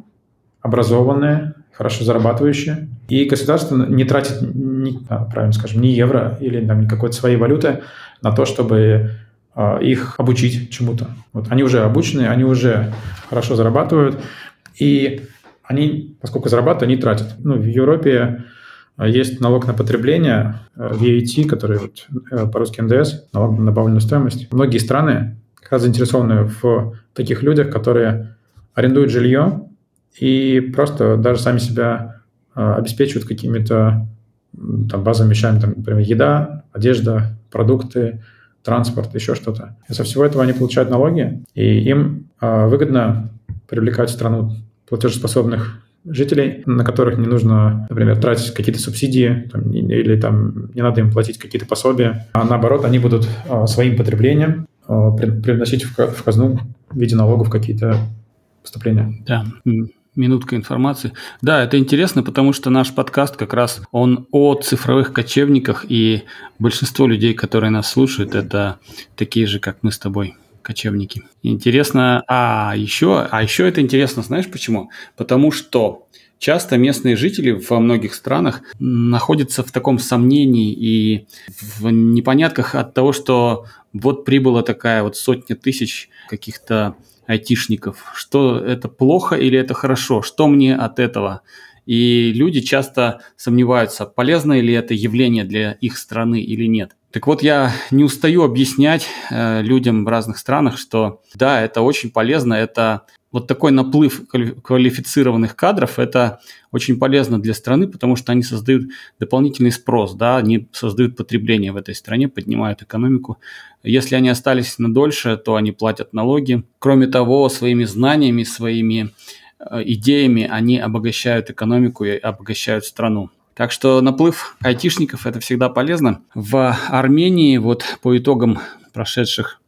образованные, хорошо зарабатывающие, и государство не тратит, ни, а, правильно скажем, ни евро или там, какой-то своей валюты на то, чтобы э, их обучить чему-то. Вот они уже обучены, они уже хорошо зарабатывают, и они, поскольку зарабатывают, они тратят. Ну, в Европе есть налог на потребление, VAT, который вот, э, по-русски НДС, налог на добавленную стоимость. Многие страны как раз заинтересованы в таких людях, которые арендуют жилье и просто даже сами себя э, обеспечивают какими-то там, базовыми вещами, там, например, еда, одежда, продукты, транспорт, еще что-то. И со всего этого они получают налоги, и им э, выгодно привлекать в страну платежеспособных жителей, на которых не нужно, например, тратить какие-то субсидии там, или там не надо им платить какие-то пособия, а наоборот, они будут э, своим потреблением э, приносить в, в казну в виде налогов какие-то поступления. Да, Минутка информации. Да, это интересно, потому что наш подкаст как раз он о цифровых кочевниках, и большинство людей, которые нас слушают, это такие же, как мы с тобой кочевники. Интересно, а еще, а еще это интересно, знаешь почему? Потому что часто местные жители во многих странах находятся в таком сомнении и в непонятках от того, что вот прибыла такая вот сотня тысяч каких-то айтишников. Что это плохо или это хорошо? Что мне от этого? И люди часто сомневаются, полезно ли это явление для их страны или нет. Так вот, я не устаю объяснять э, людям в разных странах, что да, это очень полезно, это вот такой наплыв квалифицированных кадров, это очень полезно для страны, потому что они создают дополнительный спрос, да, они создают потребление в этой стране, поднимают экономику. Если они остались на дольше, то они платят налоги. Кроме того, своими знаниями, своими э, идеями они обогащают экономику и обогащают страну. Так что наплыв айтишников – это всегда полезно. В Армении вот по итогам прошедших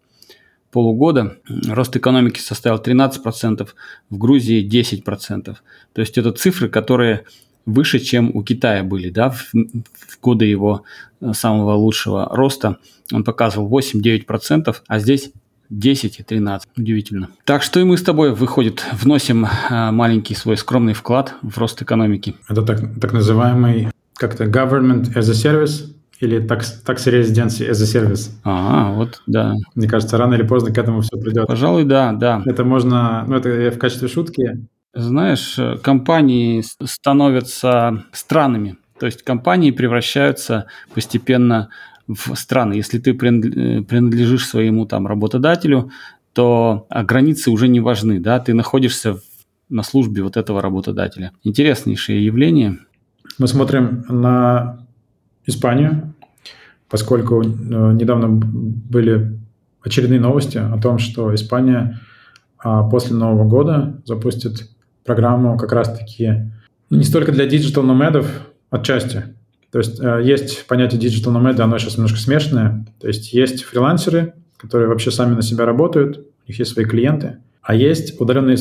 полугода рост экономики составил 13%, в Грузии 10%. То есть это цифры, которые выше, чем у Китая были да, в, в годы его э, самого лучшего роста. Он показывал 8-9%, а здесь 10 и 13. Удивительно. Так что и мы с тобой, выходит, вносим э, маленький свой скромный вклад в рост экономики. Это так, так называемый как-то government as a service или tax, tax residency as a service. А, вот, да. Мне кажется, рано или поздно к этому все придет. Пожалуй, да, да. Это можно, ну это в качестве шутки. Знаешь, компании становятся странами. То есть компании превращаются постепенно в страны. Если ты принадлежишь своему там работодателю, то границы уже не важны, да, ты находишься на службе вот этого работодателя. Интереснейшее явление. Мы смотрим на Испанию, поскольку э, недавно были очередные новости о том, что Испания а, после Нового года запустит программу как раз-таки ну, не столько для digital номадов, отчасти. То есть э, есть понятие nomad, оно сейчас немножко смешанное. То есть есть фрилансеры, которые вообще сами на себя работают, у них есть свои клиенты, а есть удаленные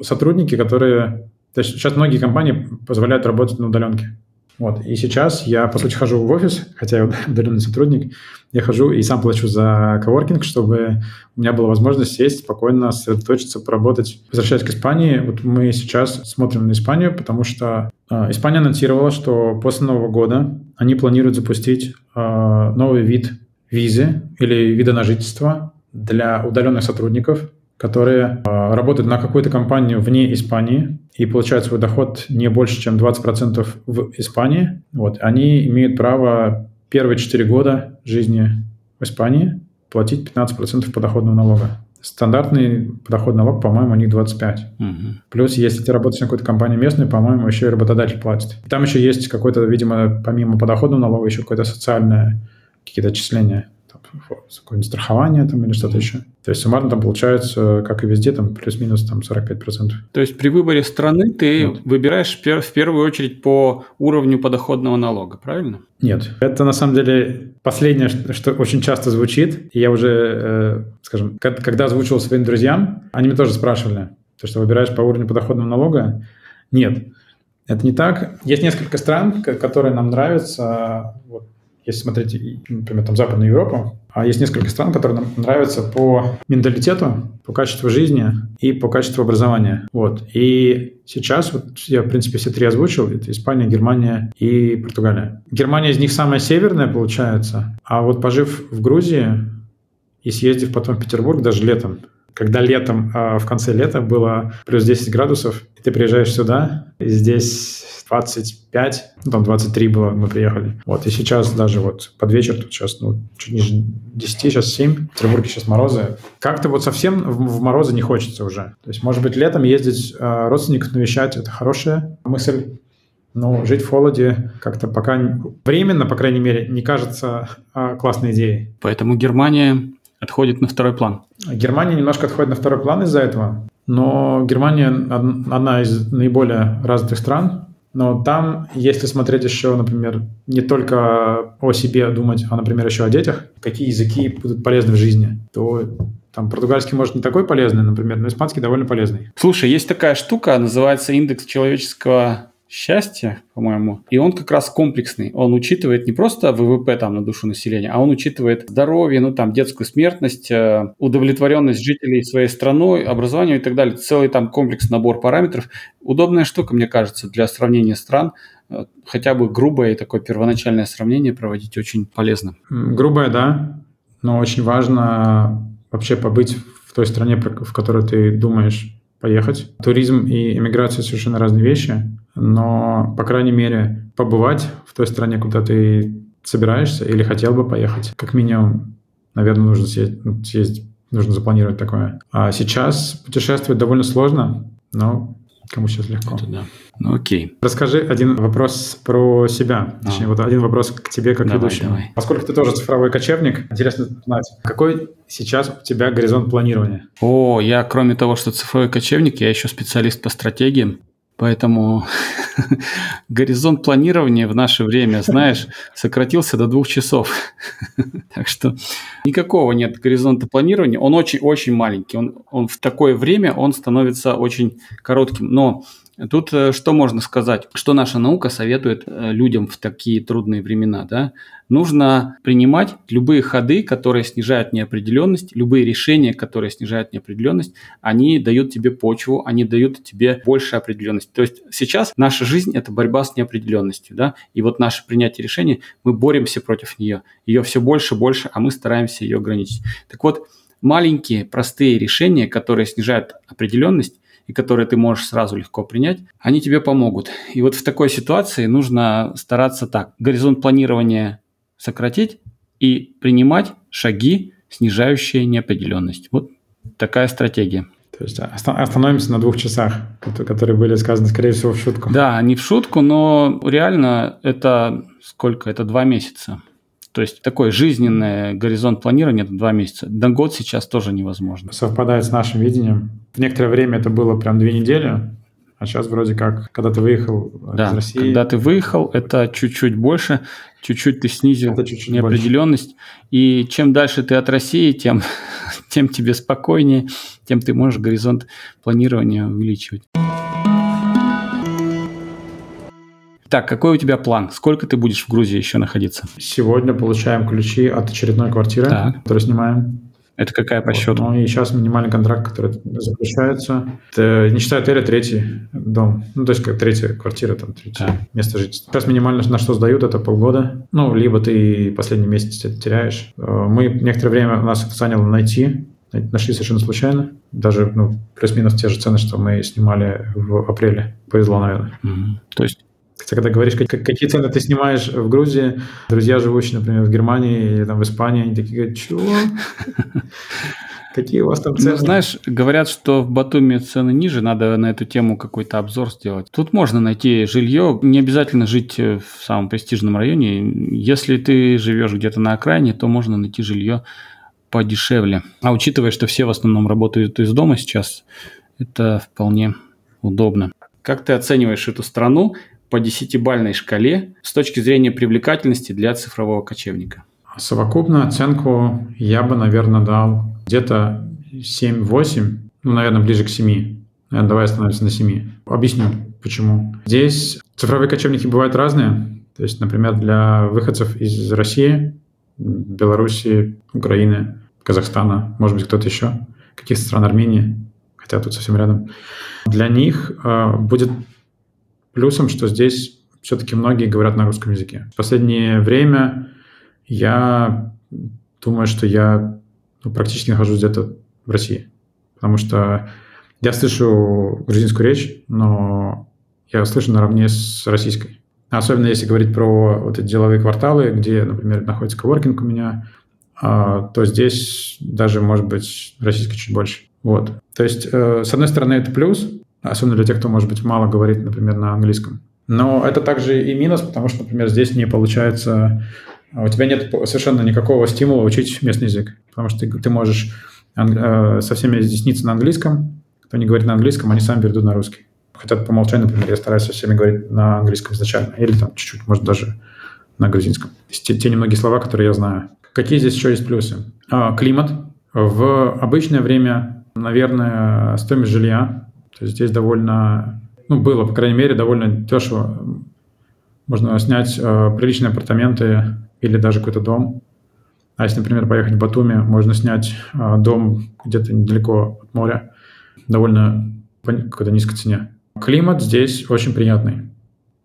сотрудники, которые... То есть сейчас многие компании позволяют работать на удаленке. Вот. И сейчас я, по сути, хожу в офис, хотя я удаленный сотрудник, я хожу и сам плачу за коворкинг, чтобы у меня была возможность сесть, спокойно сосредоточиться, поработать. Возвращаясь к Испании, вот мы сейчас смотрим на Испанию, потому что э, Испания анонсировала, что после Нового года они планируют запустить э, новый вид визы или вида на жительство для удаленных сотрудников, которые э, работают на какую-то компанию вне Испании и получают свой доход не больше, чем 20% в Испании, вот, они имеют право первые 4 года жизни в Испании платить 15% подоходного налога. Стандартный подоходный налог, по-моему, у них 25. Угу. Плюс, если ты работаешь на какой-то компании местной, по-моему, еще и работодатель платит. Там еще есть какой-то, видимо, помимо подоходного налога, еще какое-то социальное какие-то отчисления какое-нибудь страхование там или что-то еще. То есть суммарно там получается, как и везде, там плюс-минус там 45%. То есть при выборе страны ты вот. выбираешь в первую очередь по уровню подоходного налога, правильно? Нет. Это на самом деле последнее, что очень часто звучит. И я уже, э, скажем, когда озвучивал своим друзьям, они меня тоже спрашивали, то, что выбираешь по уровню подоходного налога? Нет. Это не так. Есть несколько стран, которые нам нравятся. Вот если смотреть, например, там Западную Европу, есть несколько стран, которые нам нравятся по менталитету, по качеству жизни и по качеству образования. Вот. И сейчас, вот я, в принципе, все три озвучил, это Испания, Германия и Португалия. Германия из них самая северная, получается, а вот пожив в Грузии и съездив потом в Петербург даже летом, когда летом, а, в конце лета было плюс 10 градусов, и ты приезжаешь сюда, и здесь 25, ну, там 23 было, мы приехали. Вот, и сейчас даже вот под вечер, тут сейчас, ну, чуть ниже 10, сейчас 7, в Петербурге сейчас морозы. Как-то вот совсем в, в морозы не хочется уже. То есть, может быть, летом ездить э, родственников навещать, это хорошая мысль. Но жить в холоде как-то пока временно, по крайней мере, не кажется э, классной идеей. Поэтому Германия отходит на второй план. Германия немножко отходит на второй план из-за этого. Но Германия одна из наиболее развитых стран, но там, если смотреть еще, например, не только о себе думать, а, например, еще о детях, какие языки будут полезны в жизни, то Там португальский, может, не такой полезный, например, но испанский довольно полезный. Слушай, есть такая штука, называется индекс человеческого счастья, по-моему, и он как раз комплексный. Он учитывает не просто ВВП там на душу населения, а он учитывает здоровье, ну там детскую смертность, э, удовлетворенность жителей своей страной, образование и так далее. Целый там комплекс, набор параметров. Удобная штука, мне кажется, для сравнения стран. Э, хотя бы грубое и такое первоначальное сравнение проводить очень полезно. Грубое, да, но очень важно вообще побыть в той стране, в которой ты думаешь поехать. Туризм и иммиграция совершенно разные вещи, но, по крайней мере, побывать в той стране, куда ты собираешься или хотел бы поехать, как минимум, наверное, нужно съездить, ну, нужно запланировать такое. А сейчас путешествовать довольно сложно, но кому сейчас легко. Это да. Ну окей. Расскажи один вопрос про себя. А. Точнее, вот один вопрос к тебе как давай, ведущему. Давай. Поскольку ты тоже цифровой кочевник, интересно знать, какой сейчас у тебя горизонт планирования? О, я кроме того, что цифровой кочевник, я еще специалист по стратегиям. Поэтому горизонт планирования в наше время, знаешь, сократился до двух часов. так что никакого нет горизонта планирования. Он очень-очень маленький. Он, он в такое время он становится очень коротким. Но Тут э, что можно сказать? Что наша наука советует э, людям в такие трудные времена? Да? Нужно принимать любые ходы, которые снижают неопределенность, любые решения, которые снижают неопределенность, они дают тебе почву, они дают тебе больше определенности. То есть сейчас наша жизнь – это борьба с неопределенностью. Да? И вот наше принятие решений, мы боремся против нее. Ее все больше и больше, а мы стараемся ее ограничить. Так вот, маленькие простые решения, которые снижают определенность, и которые ты можешь сразу легко принять, они тебе помогут. И вот в такой ситуации нужно стараться так. Горизонт планирования сократить и принимать шаги, снижающие неопределенность. Вот такая стратегия. То есть остановимся на двух часах, которые были сказаны, скорее всего, в шутку. Да, не в шутку, но реально это сколько? Это два месяца. То есть такой жизненный горизонт планирования – это два месяца. На год сейчас тоже невозможно. Совпадает с нашим видением. В некоторое время это было прям две недели, а сейчас вроде как, когда ты выехал да, из России... когда ты выехал, это чуть-чуть больше, чуть-чуть ты снизил чуть-чуть неопределенность. Больше. И чем дальше ты от России, тем, тем тебе спокойнее, тем ты можешь горизонт планирования увеличивать. Так, какой у тебя план? Сколько ты будешь в Грузии еще находиться? Сегодня получаем ключи от очередной квартиры, так. которую снимаем. Это какая по вот. счету? Ну и сейчас минимальный контракт, который заключается. Это, не считая отеля, третий дом. Ну, то есть как третья квартира, там, третье да. место жительства. Сейчас минимально на что сдают, это полгода. Ну, либо ты последний месяц теряешь. Э, мы некоторое время, у нас это заняло найти нашли совершенно случайно. Даже ну, плюс-минус те же цены, что мы снимали в апреле. Повезло, наверное. Mm-hmm. То есть когда говоришь, как, какие цены ты снимаешь в Грузии, друзья, живущие, например, в Германии или там, в Испании, они такие говорят, чего? Какие у вас там цены? Ну, знаешь, говорят, что в Батуми цены ниже, надо на эту тему какой-то обзор сделать. Тут можно найти жилье, не обязательно жить в самом престижном районе. Если ты живешь где-то на окраине, то можно найти жилье подешевле. А учитывая, что все в основном работают из дома сейчас, это вполне удобно. Как ты оцениваешь эту страну по десятибальной шкале с точки зрения привлекательности для цифрового кочевника? Совокупную оценку я бы, наверное, дал где-то 7-8, ну, наверное, ближе к 7. Наверное, давай остановимся на 7. Объясню, почему. Здесь цифровые кочевники бывают разные. То есть, например, для выходцев из России, Беларуси, Украины, Казахстана, может быть, кто-то еще, каких-то стран Армении, хотя тут совсем рядом, для них э, будет Плюсом, что здесь все-таки многие говорят на русском языке. В последнее время я думаю, что я ну, практически нахожусь где-то в России. Потому что я слышу грузинскую речь, но я слышу наравне с российской. Особенно если говорить про вот эти деловые кварталы, где, например, находится коворкинг у меня, а, то здесь даже, может быть, российской чуть больше. Вот. То есть, э, с одной стороны, это плюс, особенно для тех, кто, может быть, мало говорит, например, на английском. Но это также и минус, потому что, например, здесь не получается, а, у тебя нет совершенно никакого стимула учить местный язык, потому что ты, ты можешь э, со всеми изъясниться на английском, кто не говорит на английском, они сами перейдут на русский. Хотя по умолчанию, например, я стараюсь со всеми говорить на английском изначально, или там чуть-чуть, может, даже на грузинском. Те, те немногие слова, которые я знаю. Какие здесь еще есть плюсы? А, климат В обычное время, наверное, стоимость жилья, то есть здесь довольно, ну, было, по крайней мере, довольно дешево. Можно снять э, приличные апартаменты или даже какой-то дом. А если, например, поехать в Батуми, можно снять э, дом где-то недалеко от моря, довольно по какой-то низкой цене. Климат здесь очень приятный.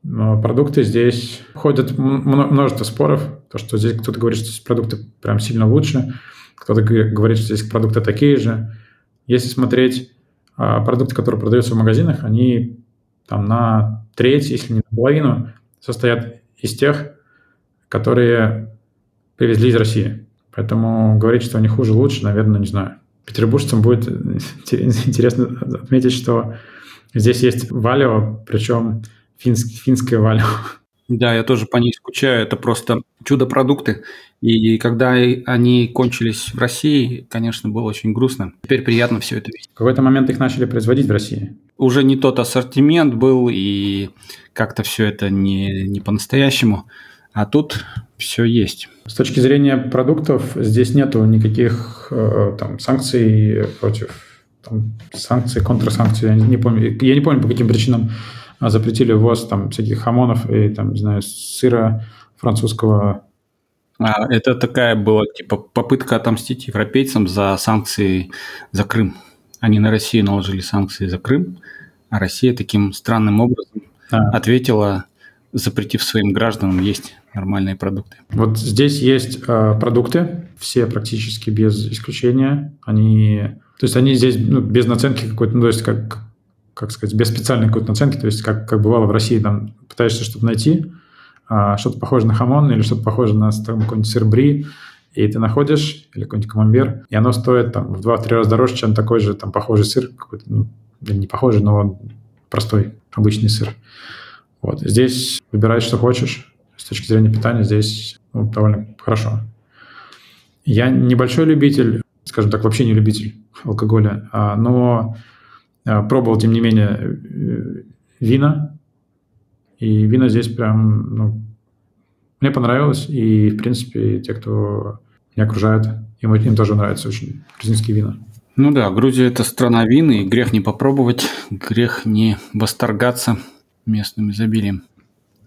Продукты здесь ходят множество споров, то, что здесь кто-то говорит, что здесь продукты прям сильно лучше, кто-то говорит, что здесь продукты такие же. Если смотреть продукты, которые продаются в магазинах, они там на треть, если не на половину, состоят из тех, которые привезли из России. Поэтому говорить, что они хуже, лучше, наверное, не знаю. Петербуржцам будет интересно отметить, что здесь есть валио, причем финск, финское валио. Да, я тоже по ней скучаю. Это просто чудо-продукты. И когда они кончились в России, конечно, было очень грустно. Теперь приятно все это видеть. В какой-то момент их начали производить в России. Уже не тот ассортимент был, и как-то все это не, не по-настоящему. А тут все есть. С точки зрения продуктов здесь нету никаких э, там, санкций против там, санкций, контрсанкций. Я не помню, я не помню по каким причинам запретили ввоз там всяких хамонов и там, не знаю, сыра французского. А, это такая была типа попытка отомстить европейцам за санкции за Крым. Они на Россию наложили санкции за Крым, а Россия таким странным образом а. ответила, запретив своим гражданам есть нормальные продукты. Вот здесь есть э, продукты, все практически без исключения. Они, то есть они здесь ну, без наценки какой-то, ну, то есть как как сказать, без специальной какой-то наценки, то есть как, как бывало в России, там пытаешься что-то найти, а, что-то похожее на хамон или что-то похожее на там, какой-нибудь сыр бри, и ты находишь, или какой-нибудь камамбер, и оно стоит там в 2-3 раза дороже, чем такой же там похожий сыр, какой-то, ну, не похожий, но простой, обычный сыр. Вот. Здесь выбирай, что хочешь. С точки зрения питания здесь ну, довольно хорошо. Я небольшой любитель, скажем так, вообще не любитель алкоголя, а, но пробовал, тем не менее, э, вина. И вина здесь прям, ну, мне понравилось. И, в принципе, те, кто меня окружает, им, им тоже нравятся очень грузинские вина. Ну да, Грузия – это страна вин, и грех не попробовать, грех не восторгаться местным изобилием.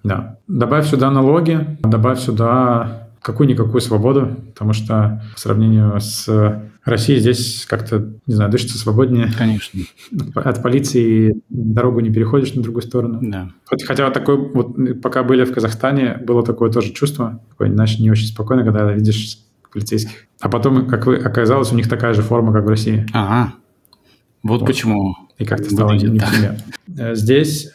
Да. Добавь сюда налоги, добавь сюда какую-никакую свободу, потому что по сравнению с Россией здесь как-то, не знаю, дышится свободнее. Конечно. От полиции дорогу не переходишь на другую сторону. Да. Хотя такой, вот пока были в Казахстане, было такое тоже чувство, такое, знаешь, не очень спокойно, когда видишь полицейских. А потом, как вы, оказалось, у них такая же форма, как в России. Ага. Вот, вот. почему. И как-то стало не, не э, Здесь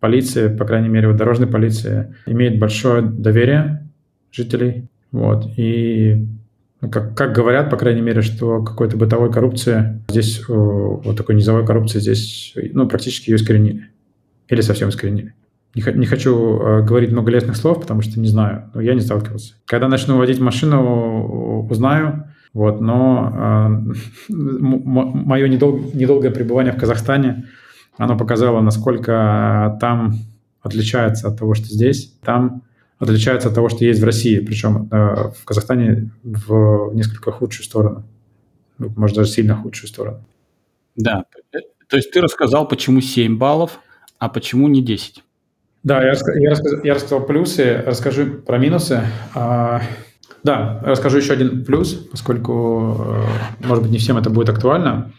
полиция, по крайней мере, вот дорожная полиция, имеет большое доверие жителей. Вот. И ну, как, как говорят, по крайней мере, что какой-то бытовой коррупции здесь, вот такой низовой коррупции здесь, ну, практически ее искоренили. Или совсем искоренили. Не, не хочу э, говорить много лестных слов, потому что не знаю, но я не сталкивался. Когда начну водить машину, узнаю, вот, но э, мое недол, недолгое пребывание в Казахстане, оно показало, насколько там отличается от того, что здесь. Там отличается от того, что есть в России, причем э, в Казахстане в несколько худшую сторону, ну, может даже сильно худшую сторону. Да, то есть ты рассказал, почему 7 баллов, а почему не 10? Да, я, я, рассказал, я рассказал плюсы, расскажу про минусы. А, да, расскажу еще один плюс, поскольку, э, может быть, не всем это будет актуально,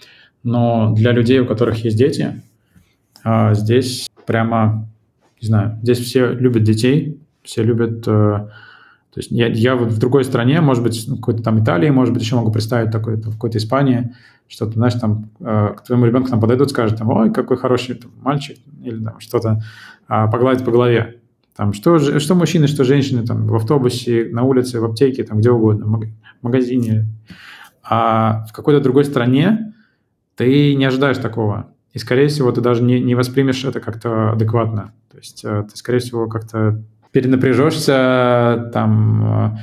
но для людей, у которых есть дети, а, здесь прямо, не знаю, здесь все любят детей, все любят... Э, то есть я, я вот в другой стране, может быть, какой-то там Италии, может быть, еще могу представить такой, в какой-то Испании, что-то, знаешь, там э, к твоему ребенку там подойдут, скажут, там, ой, какой хороший там, мальчик, или там что-то, а, погладить по голове. Там, что, что мужчины, что женщины, там, в автобусе, на улице, в аптеке, там, где угодно, в магазине. А в какой-то другой стране ты не ожидаешь такого. И, скорее всего, ты даже не, не воспримешь это как-то адекватно. То есть э, ты, скорее всего, как-то перенапряжешься, там, э,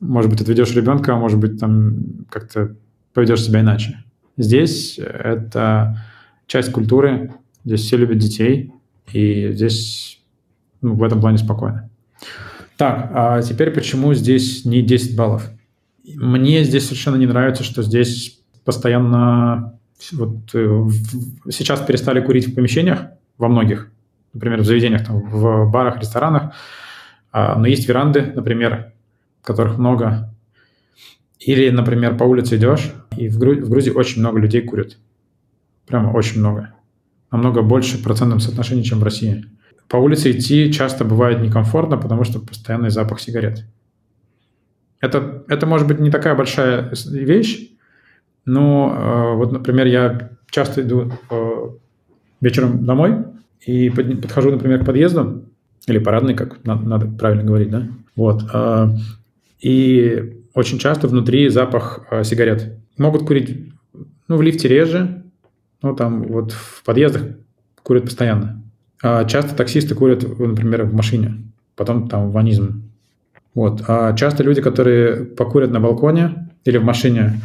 может быть, отведешь ребенка, может быть, там как-то поведешь себя иначе. Здесь это часть культуры, здесь все любят детей, и здесь ну, в этом плане спокойно. Так, а теперь почему здесь не 10 баллов? Мне здесь совершенно не нравится, что здесь постоянно вот э, сейчас перестали курить в помещениях во многих, например, в заведениях, там, в барах, ресторанах, а, но есть веранды, например, которых много. Или, например, по улице идешь, и в, Гру- Грузии очень много людей курят. Прямо очень много. Намного больше в процентном соотношении, чем в России. По улице идти часто бывает некомфортно, потому что постоянный запах сигарет. Это, это может быть не такая большая вещь, но э, вот, например, я часто иду э, вечером домой и под, подхожу, например, к подъезду, или парадный, как надо, надо правильно говорить, да? Вот. Э, и очень часто внутри запах э, сигарет. Могут курить, ну, в лифте реже, ну, там вот в подъездах курят постоянно. А часто таксисты курят, например, в машине, потом там ванизм. Вот. А часто люди, которые покурят на балконе или в машине,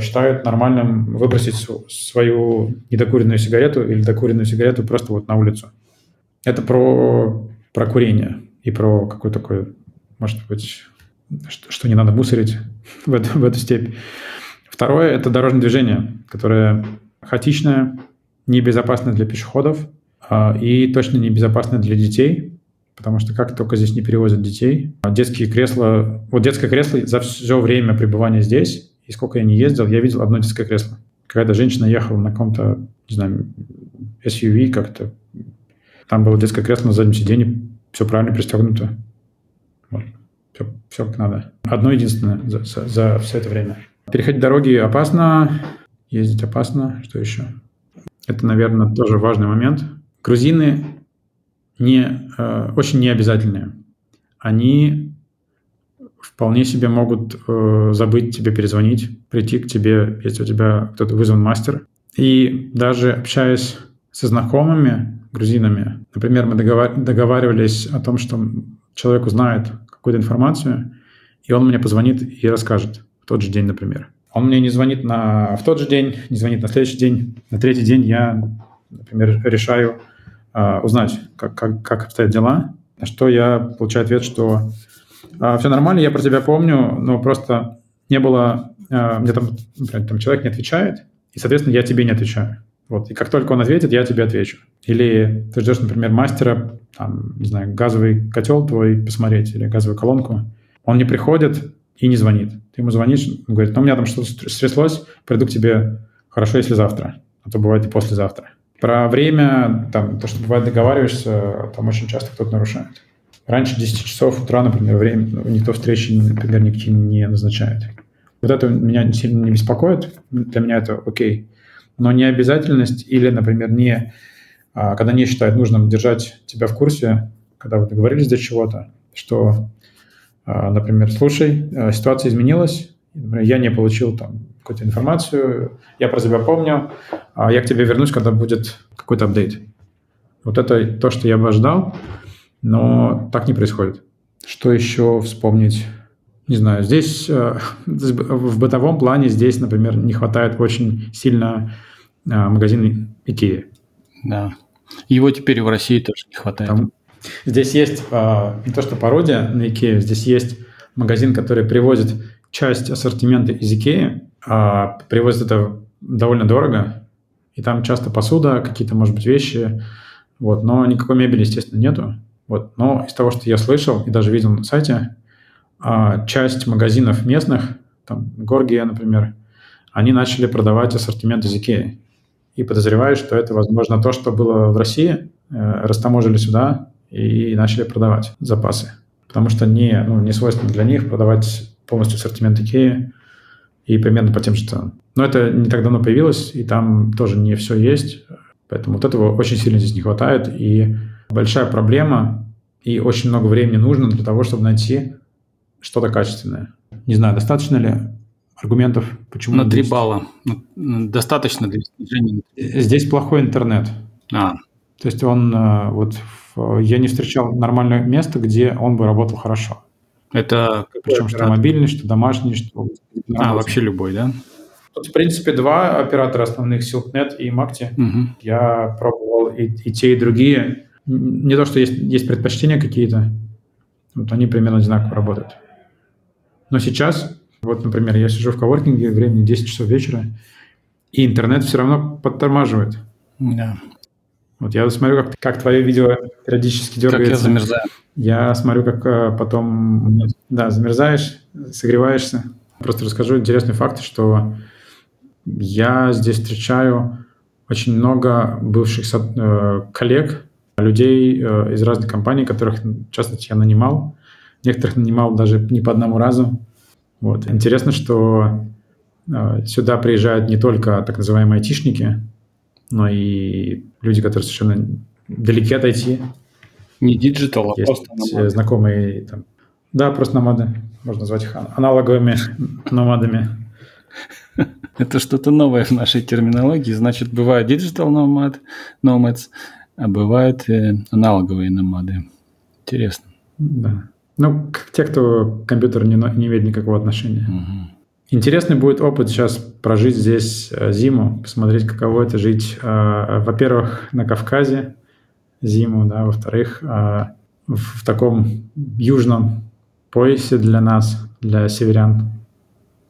считают нормальным выбросить свою недокуренную сигарету или докуренную сигарету просто вот на улицу. Это про, про курение и про какой такой, может быть, что, что не надо мусорить в эту, в эту степь. Второе – это дорожное движение, которое хаотичное, небезопасное для пешеходов а, и точно небезопасное для детей, потому что как только здесь не перевозят детей, а детские кресла, вот детское кресло за все время пребывания здесь, и сколько я не ездил, я видел одно детское кресло. Какая-то женщина ехала на каком-то, не знаю, SUV как-то, там было детское кресло на заднем сиденье, все правильно пристегнуто. Вот. Все, все как надо. Одно единственное за, за, за все это время. Переходить дороги опасно, ездить опасно. Что еще? Это, наверное, тоже важный момент. Грузины не, э, очень необязательные. Они вполне себе могут э, забыть тебе перезвонить, прийти к тебе, если у тебя кто-то вызван мастер. И даже общаясь со знакомыми грузинами, например, мы договар- договаривались о том, что человек узнает какую-то информацию, и он мне позвонит и расскажет в тот же день, например. Он мне не звонит на, в тот же день, не звонит на следующий день. На третий день я, например, решаю э, узнать, как, как, как обстоят дела, на что я получаю ответ, что все нормально, я про тебя помню, но просто не было, э, мне там, например, там человек не отвечает, и, соответственно, я тебе не отвечаю. Вот. И как только он ответит, я тебе отвечу. Или ты ждешь, например, мастера, там, не знаю, газовый котел твой посмотреть или газовую колонку. Он не приходит и не звонит. Ты ему звонишь, он говорит, ну, у меня там что-то стряслось, приду к тебе хорошо, если завтра, а то бывает и послезавтра. Про время, там, то, что бывает договариваешься, там очень часто кто-то нарушает. Раньше 10 часов утра, например, время, ну, никто встречи, например, никакие не назначает. Вот это меня сильно не беспокоит, для меня это окей. Но необязательность или, например, не, а, когда не считают нужным держать тебя в курсе, когда вы договорились до чего-то, что, а, например, слушай, а, ситуация изменилась, например, я не получил там какую-то информацию, я про тебя помню, я к тебе вернусь, когда будет какой-то апдейт. Вот это то, что я бы ожидал, но так не происходит. Что еще вспомнить? Не знаю, здесь э, в бытовом плане здесь, например, не хватает очень сильно э, магазина Икеи. Да. Его теперь в России тоже не хватает. Там, здесь есть э, не то что пародия на Икею, здесь есть магазин, который привозит часть ассортимента из Икеи, а привозит это довольно дорого, и там часто посуда, какие-то, может быть, вещи, вот, но никакой мебели, естественно, нету. Вот, но из того, что я слышал и даже видел на сайте, а, часть магазинов местных, там Горгия, например, они начали продавать ассортимент из Икеи. И подозреваю, что это, возможно, то, что было в России, э, растаможили сюда и начали продавать запасы. Потому что не, ну, не свойственно для них продавать полностью ассортимент Икеи и примерно по тем же ценам. Но это не так давно появилось, и там тоже не все есть. Поэтому вот этого очень сильно здесь не хватает. И большая проблема, и очень много времени нужно для того, чтобы найти что-то качественное. Не знаю, достаточно ли аргументов, почему... На три балла. Ну, достаточно для снижения. Здесь плохой интернет. А. То есть он, э, вот, я не встречал нормальное место, где он бы работал хорошо. Это Причем что мобильный, что домашний, что... А, вообще любой, да? Тут, в принципе, два оператора основных, SilkNet и Макти. Угу. Я пробовал и, и те, и другие. Не то, что есть, есть предпочтения какие-то, вот они примерно одинаково работают. Но сейчас Вот, например, я сижу в коворкинге, времени 10 часов вечера, и интернет все равно подтормаживает. Да. Вот я смотрю, как, как твое видео периодически дергается. Как я замерзаю. Я смотрю, как э, потом, да, замерзаешь, согреваешься. Просто расскажу интересный факт, что я здесь встречаю очень много бывших э, коллег, людей э, из разных компаний, которых, в частности, я нанимал. Некоторых нанимал даже не по одному разу. Вот. Интересно, что сюда приезжают не только так называемые айтишники, но и люди, которые совершенно далеки от IT, не digital, а Есть просто номады. знакомые там. Да, просто номады. Можно назвать их аналоговыми номадами. Это что-то новое в нашей терминологии. Значит, бывает digital nomad, nomads, а бывают э, аналоговые номады. Интересно. Да. Ну, те, кто к компьютеру не, не имеет никакого отношения. Угу. Интересный будет опыт сейчас прожить здесь э, зиму, посмотреть, каково это жить, э, во-первых, на Кавказе, зиму, да, во-вторых, а, в таком южном поясе для нас, для северян.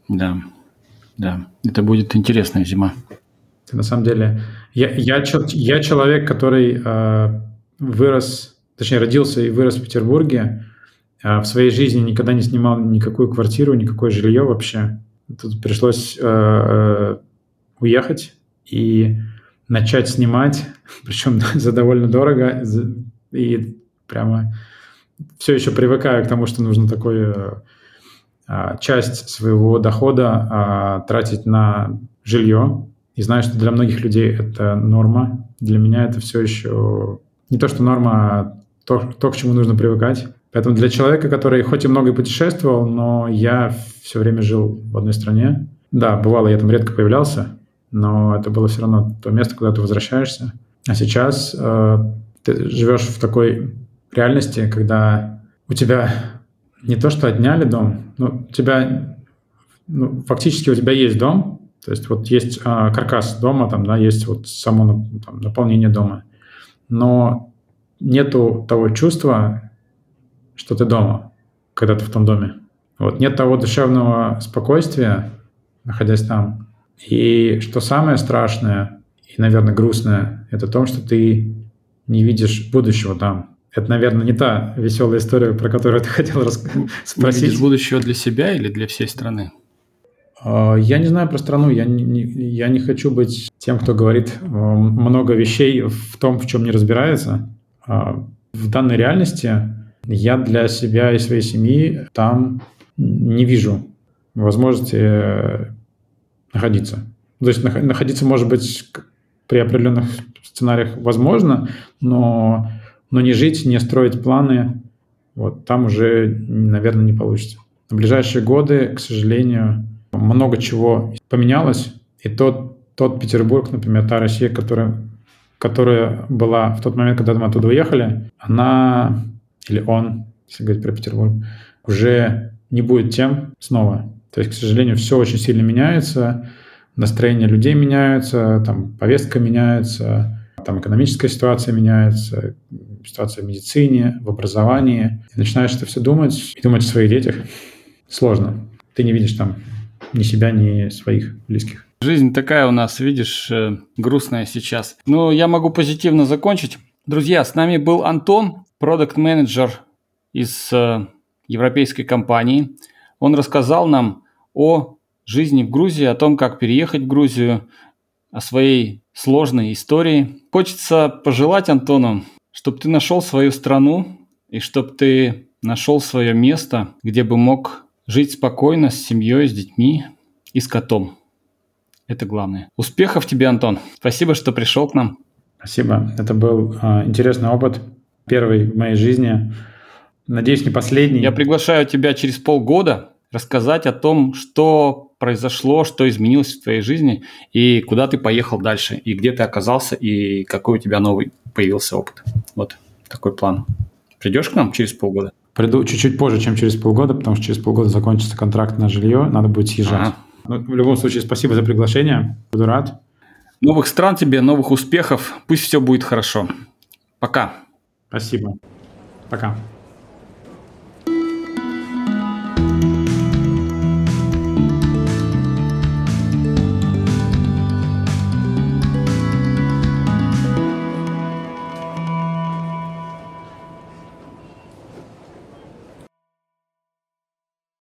Да, да, это будет интересная зима. На самом деле, я, я, я человек, который э, вырос, точнее, родился и вырос в Петербурге, э, в своей жизни никогда не снимал никакую квартиру, никакое жилье вообще. Тут пришлось э, э, уехать, и начать снимать, причем за довольно дорого, и прямо все еще привыкаю к тому, что нужно такую а, часть своего дохода а, тратить на жилье. И знаю, что для многих людей это норма. Для меня это все еще не то, что норма, а то, то, к чему нужно привыкать. Поэтому для человека, который хоть и много путешествовал, но я все время жил в одной стране. Да, бывало, я там редко появлялся, но это было все равно то место, куда ты возвращаешься. А сейчас э, ты живешь в такой реальности, когда у тебя не то, что отняли дом, но у тебя ну, фактически у тебя есть дом, то есть вот есть э, каркас дома, там, да, есть вот само там, наполнение дома, но нету того чувства, что ты дома, когда ты в том доме. Вот нет того душевного спокойствия, находясь там. И что самое страшное и, наверное, грустное, это то, что ты не видишь будущего там. Это, наверное, не та веселая история, про которую ты хотел рассказать. спросить. Не видишь будущего для себя или для всей страны? А, я не знаю про страну, я не, я не хочу быть тем, кто говорит э, много вещей в том, в чем не разбирается. А, в данной реальности я для себя и своей семьи там не вижу возможности э, находиться. То есть находиться, может быть, при определенных сценариях возможно, но, но не жить, не строить планы, вот там уже, наверное, не получится. В ближайшие годы, к сожалению, много чего поменялось, и тот, тот Петербург, например, та Россия, которая, которая была в тот момент, когда мы оттуда уехали, она, или он, если говорить про Петербург, уже не будет тем снова. То есть, к сожалению, все очень сильно меняется, настроение людей меняются, там повестка меняется, там экономическая ситуация меняется, ситуация в медицине, в образовании. И начинаешь это все думать и думать о своих детях. Сложно. Ты не видишь там ни себя, ни своих близких. Жизнь такая у нас, видишь, э, грустная сейчас. Но я могу позитивно закончить. Друзья, с нами был Антон, продукт-менеджер из э, европейской компании. Он рассказал нам о жизни в Грузии, о том, как переехать в Грузию, о своей сложной истории. Хочется пожелать Антону, чтобы ты нашел свою страну и чтобы ты нашел свое место, где бы мог жить спокойно с семьей, с детьми и с котом. Это главное. Успехов тебе, Антон. Спасибо, что пришел к нам. Спасибо. Это был э, интересный опыт. Первый в моей жизни. Надеюсь, не последний. Я приглашаю тебя через полгода рассказать о том, что произошло, что изменилось в твоей жизни и куда ты поехал дальше, и где ты оказался, и какой у тебя новый появился опыт. Вот такой план. Придешь к нам через полгода? Приду чуть-чуть позже, чем через полгода, потому что через полгода закончится контракт на жилье, надо будет съезжать. Ага. Ну, в любом случае, спасибо за приглашение, буду рад. Новых стран тебе, новых успехов, пусть все будет хорошо. Пока. Спасибо. Пока.